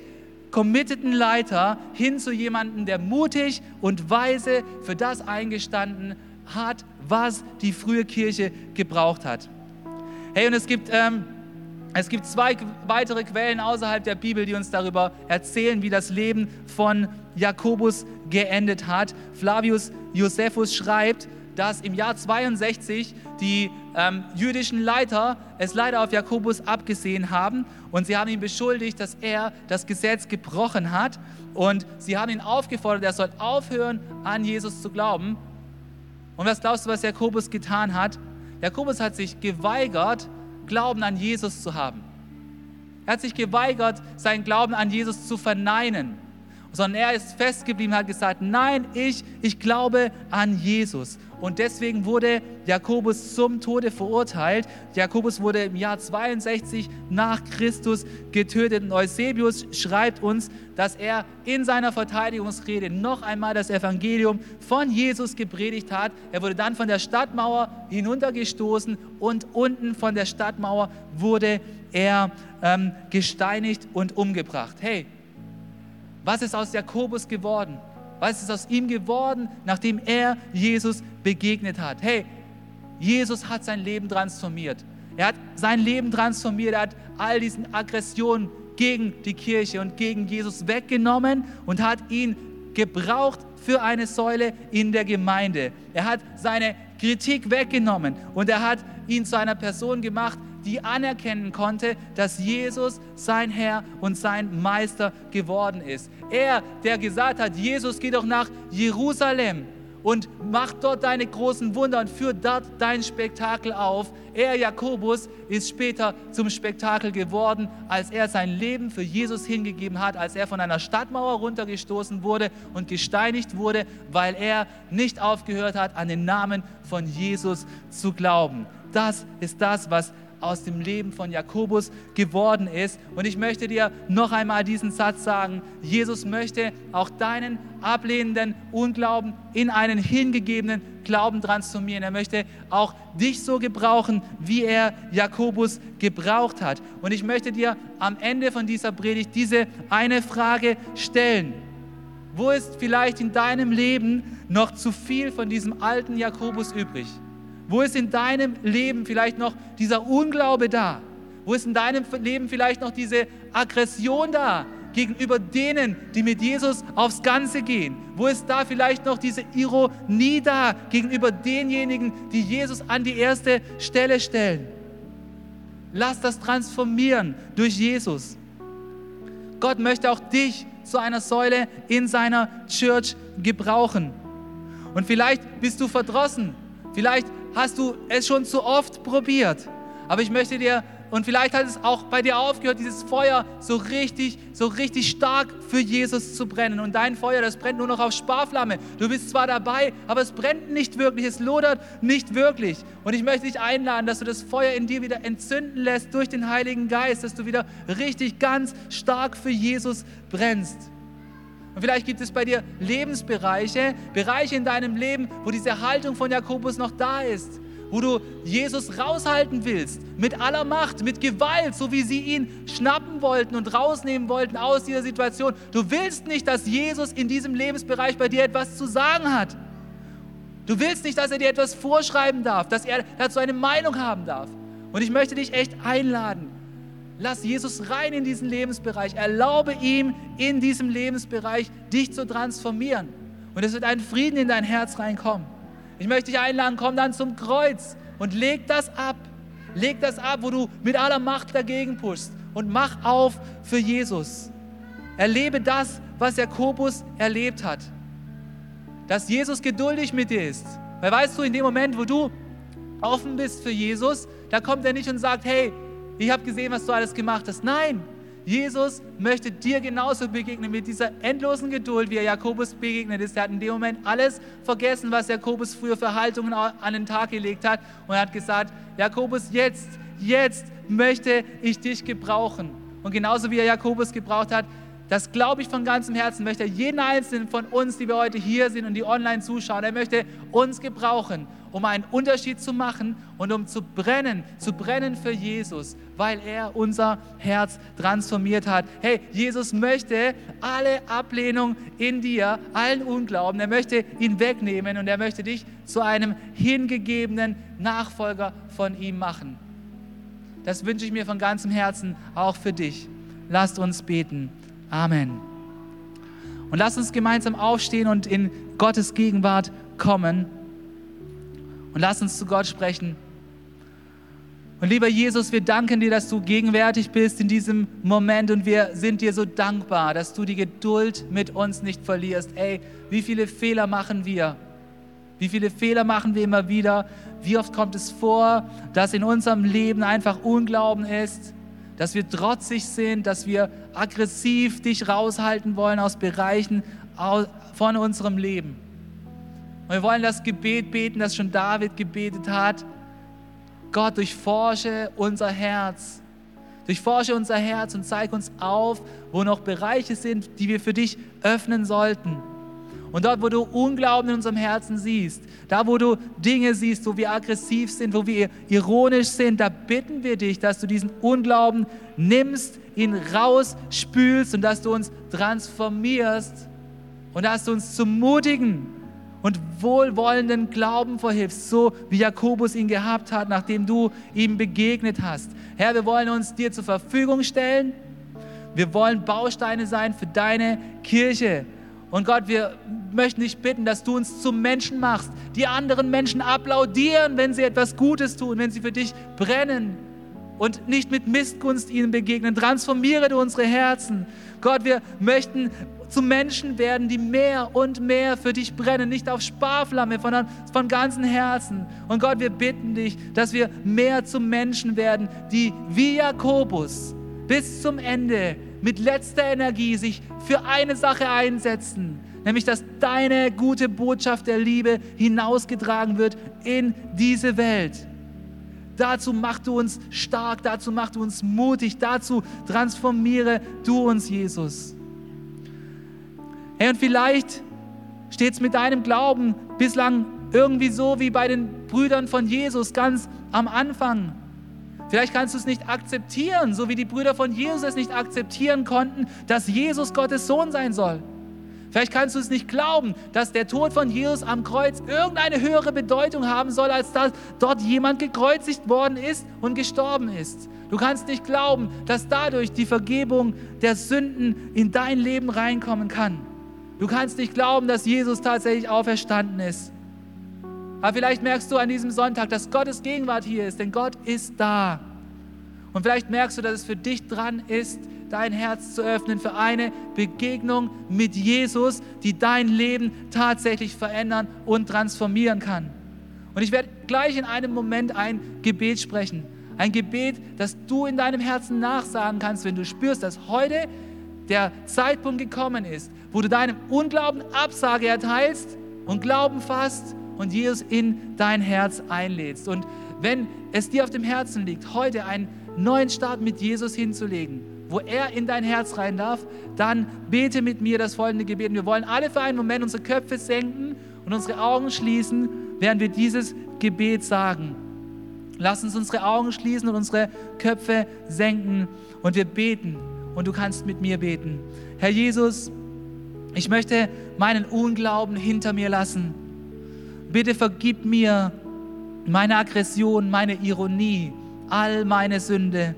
committeden Leiter, hin zu jemandem, der mutig und weise für das eingestanden hat, was die frühe Kirche gebraucht hat. Hey, und es gibt, ähm, es gibt zwei weitere Quellen außerhalb der Bibel, die uns darüber erzählen, wie das Leben von Jakobus geendet hat. Flavius Josephus schreibt, dass im Jahr 62 die ähm, jüdischen Leiter es leider auf Jakobus abgesehen haben und sie haben ihn beschuldigt, dass er das Gesetz gebrochen hat und sie haben ihn aufgefordert, er soll aufhören, an Jesus zu glauben. Und was glaubst du, was Jakobus getan hat? Jakobus hat sich geweigert, Glauben an Jesus zu haben. Er hat sich geweigert, seinen Glauben an Jesus zu verneinen sondern er ist festgeblieben, hat gesagt, nein, ich, ich glaube an Jesus. Und deswegen wurde Jakobus zum Tode verurteilt. Jakobus wurde im Jahr 62 nach Christus getötet. Und Eusebius schreibt uns, dass er in seiner Verteidigungsrede noch einmal das Evangelium von Jesus gepredigt hat. Er wurde dann von der Stadtmauer hinuntergestoßen und unten von der Stadtmauer wurde er ähm, gesteinigt und umgebracht. Hey, was ist aus Jakobus geworden? Was ist aus ihm geworden, nachdem er Jesus begegnet hat? Hey, Jesus hat sein Leben transformiert. Er hat sein Leben transformiert. Er hat all diesen Aggressionen gegen die Kirche und gegen Jesus weggenommen und hat ihn gebraucht für eine Säule in der Gemeinde. Er hat seine Kritik weggenommen und er hat ihn zu einer Person gemacht, die anerkennen konnte, dass Jesus sein Herr und sein Meister geworden ist. Er, der gesagt hat, Jesus, geh doch nach Jerusalem und mach dort deine großen Wunder und führ dort dein Spektakel auf. Er, Jakobus, ist später zum Spektakel geworden, als er sein Leben für Jesus hingegeben hat, als er von einer Stadtmauer runtergestoßen wurde und gesteinigt wurde, weil er nicht aufgehört hat, an den Namen von Jesus zu glauben. Das ist das, was aus dem Leben von Jakobus geworden ist. Und ich möchte dir noch einmal diesen Satz sagen. Jesus möchte auch deinen ablehnenden Unglauben in einen hingegebenen Glauben transformieren. Er möchte auch dich so gebrauchen, wie er Jakobus gebraucht hat. Und ich möchte dir am Ende von dieser Predigt diese eine Frage stellen. Wo ist vielleicht in deinem Leben noch zu viel von diesem alten Jakobus übrig? Wo ist in deinem Leben vielleicht noch dieser Unglaube da? Wo ist in deinem Leben vielleicht noch diese Aggression da gegenüber denen, die mit Jesus aufs Ganze gehen? Wo ist da vielleicht noch diese Ironie da gegenüber denjenigen, die Jesus an die erste Stelle stellen? Lass das transformieren durch Jesus. Gott möchte auch dich zu einer Säule in seiner Church gebrauchen. Und vielleicht bist du verdrossen. Vielleicht hast du es schon zu oft probiert. Aber ich möchte dir, und vielleicht hat es auch bei dir aufgehört, dieses Feuer so richtig, so richtig stark für Jesus zu brennen. Und dein Feuer, das brennt nur noch auf Sparflamme. Du bist zwar dabei, aber es brennt nicht wirklich, es lodert nicht wirklich. Und ich möchte dich einladen, dass du das Feuer in dir wieder entzünden lässt durch den Heiligen Geist, dass du wieder richtig ganz stark für Jesus brennst. Und vielleicht gibt es bei dir Lebensbereiche, Bereiche in deinem Leben, wo diese Haltung von Jakobus noch da ist, wo du Jesus raushalten willst, mit aller Macht, mit Gewalt, so wie sie ihn schnappen wollten und rausnehmen wollten aus dieser Situation. Du willst nicht, dass Jesus in diesem Lebensbereich bei dir etwas zu sagen hat. Du willst nicht, dass er dir etwas vorschreiben darf, dass er dazu eine Meinung haben darf. Und ich möchte dich echt einladen, Lass Jesus rein in diesen Lebensbereich. Erlaube ihm in diesem Lebensbereich dich zu transformieren. Und es wird ein Frieden in dein Herz reinkommen. Ich möchte dich einladen, komm dann zum Kreuz und leg das ab. Leg das ab, wo du mit aller Macht dagegen pushst und mach auf für Jesus. Erlebe das, was Jakobus erlebt hat. Dass Jesus geduldig mit dir ist. Weil weißt du, in dem Moment, wo du offen bist für Jesus, da kommt er nicht und sagt, hey, ich habe gesehen, was du alles gemacht hast. Nein, Jesus möchte dir genauso begegnen mit dieser endlosen Geduld, wie er Jakobus begegnet ist. Er hat in dem Moment alles vergessen, was Jakobus früher für Haltungen an den Tag gelegt hat und hat gesagt, Jakobus, jetzt, jetzt möchte ich dich gebrauchen. Und genauso wie er Jakobus gebraucht hat, das glaube ich von ganzem Herzen, möchte jeden einzelnen von uns, die wir heute hier sind und die online zuschauen, er möchte uns gebrauchen, um einen Unterschied zu machen und um zu brennen, zu brennen für Jesus, weil er unser Herz transformiert hat. Hey, Jesus möchte alle Ablehnung in dir, allen Unglauben, er möchte ihn wegnehmen und er möchte dich zu einem hingegebenen Nachfolger von ihm machen. Das wünsche ich mir von ganzem Herzen auch für dich. Lasst uns beten. Amen. Und lass uns gemeinsam aufstehen und in Gottes Gegenwart kommen. Und lass uns zu Gott sprechen. Und lieber Jesus, wir danken dir, dass du gegenwärtig bist in diesem Moment und wir sind dir so dankbar, dass du die Geduld mit uns nicht verlierst. Ey, wie viele Fehler machen wir? Wie viele Fehler machen wir immer wieder? Wie oft kommt es vor, dass in unserem Leben einfach Unglauben ist? Dass wir trotzig sind, dass wir aggressiv dich raushalten wollen aus Bereichen von unserem Leben. Und wir wollen das Gebet beten, das schon David gebetet hat. Gott, durchforsche unser Herz. Durchforsche unser Herz und zeig uns auf, wo noch Bereiche sind, die wir für dich öffnen sollten. Und dort, wo du Unglauben in unserem Herzen siehst, da, wo du Dinge siehst, wo wir aggressiv sind, wo wir ironisch sind, da bitten wir dich, dass du diesen Unglauben nimmst, ihn rausspülst und dass du uns transformierst und dass du uns zum mutigen und wohlwollenden Glauben verhilfst, so wie Jakobus ihn gehabt hat, nachdem du ihm begegnet hast. Herr, wir wollen uns dir zur Verfügung stellen. Wir wollen Bausteine sein für deine Kirche. Und Gott, wir möchten dich bitten, dass du uns zum Menschen machst, die anderen Menschen applaudieren, wenn sie etwas Gutes tun, wenn sie für dich brennen und nicht mit Missgunst ihnen begegnen. Transformiere du unsere Herzen. Gott, wir möchten zu Menschen werden, die mehr und mehr für dich brennen, nicht auf Sparflamme, sondern von ganzem Herzen. Und Gott, wir bitten dich, dass wir mehr zu Menschen werden, die wie Jakobus bis zum Ende mit letzter Energie sich für eine Sache einsetzen, nämlich dass deine gute Botschaft der Liebe hinausgetragen wird in diese Welt. Dazu mach du uns stark, dazu mach du uns mutig, dazu transformiere du uns, Jesus. Hey, und vielleicht steht es mit deinem Glauben bislang irgendwie so wie bei den Brüdern von Jesus ganz am Anfang. Vielleicht kannst du es nicht akzeptieren, so wie die Brüder von Jesus es nicht akzeptieren konnten, dass Jesus Gottes Sohn sein soll. Vielleicht kannst du es nicht glauben, dass der Tod von Jesus am Kreuz irgendeine höhere Bedeutung haben soll, als dass dort jemand gekreuzigt worden ist und gestorben ist. Du kannst nicht glauben, dass dadurch die Vergebung der Sünden in dein Leben reinkommen kann. Du kannst nicht glauben, dass Jesus tatsächlich auferstanden ist. Aber vielleicht merkst du an diesem Sonntag, dass Gottes Gegenwart hier ist, denn Gott ist da. Und vielleicht merkst du, dass es für dich dran ist, dein Herz zu öffnen für eine Begegnung mit Jesus, die dein Leben tatsächlich verändern und transformieren kann. Und ich werde gleich in einem Moment ein Gebet sprechen. Ein Gebet, das du in deinem Herzen nachsagen kannst, wenn du spürst, dass heute der Zeitpunkt gekommen ist, wo du deinem Unglauben Absage erteilst und Glauben fasst und Jesus in dein Herz einlädst. Und wenn es dir auf dem Herzen liegt, heute einen neuen Start mit Jesus hinzulegen, wo er in dein Herz rein darf, dann bete mit mir das folgende Gebet. Wir wollen alle für einen Moment unsere Köpfe senken und unsere Augen schließen, während wir dieses Gebet sagen. Lass uns unsere Augen schließen und unsere Köpfe senken und wir beten. Und du kannst mit mir beten. Herr Jesus, ich möchte meinen Unglauben hinter mir lassen bitte vergib mir meine Aggression, meine Ironie, all meine Sünde.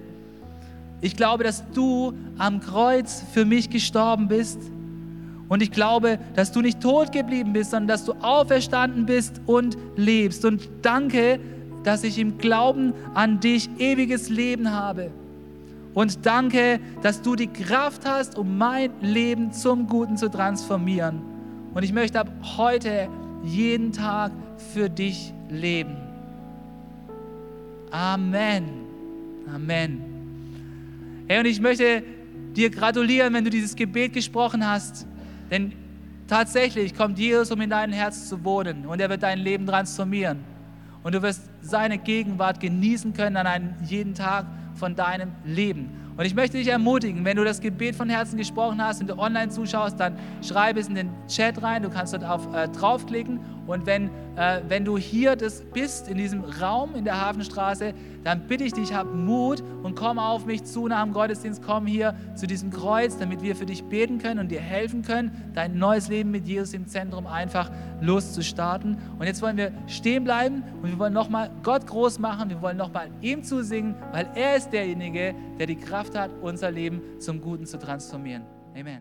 Ich glaube, dass du am Kreuz für mich gestorben bist. Und ich glaube, dass du nicht tot geblieben bist, sondern dass du auferstanden bist und lebst. Und danke, dass ich im Glauben an dich ewiges Leben habe. Und danke, dass du die Kraft hast, um mein Leben zum Guten zu transformieren. Und ich möchte ab heute jeden Tag für dich leben. Amen. Amen. Hey, und ich möchte dir gratulieren, wenn du dieses Gebet gesprochen hast, denn tatsächlich kommt Jesus, um in dein Herz zu wohnen und er wird dein Leben transformieren. und du wirst seine Gegenwart genießen können an einem jeden Tag von deinem Leben. Und ich möchte dich ermutigen, wenn du das Gebet von Herzen gesprochen hast und du online zuschaust, dann schreib es in den Chat rein. Du kannst dort auf, äh, draufklicken. Und wenn, äh, wenn du hier das bist, in diesem Raum in der Hafenstraße, dann bitte ich dich, hab Mut und komm auf mich zu nach dem Gottesdienst. Komm hier zu diesem Kreuz, damit wir für dich beten können und dir helfen können, dein neues Leben mit Jesus im Zentrum einfach loszustarten. Und jetzt wollen wir stehen bleiben und wir wollen nochmal Gott groß machen. Wir wollen nochmal ihm zusingen, weil er ist derjenige, der die Kraft Kraft hat, unser Leben zum Guten zu transformieren. Amen.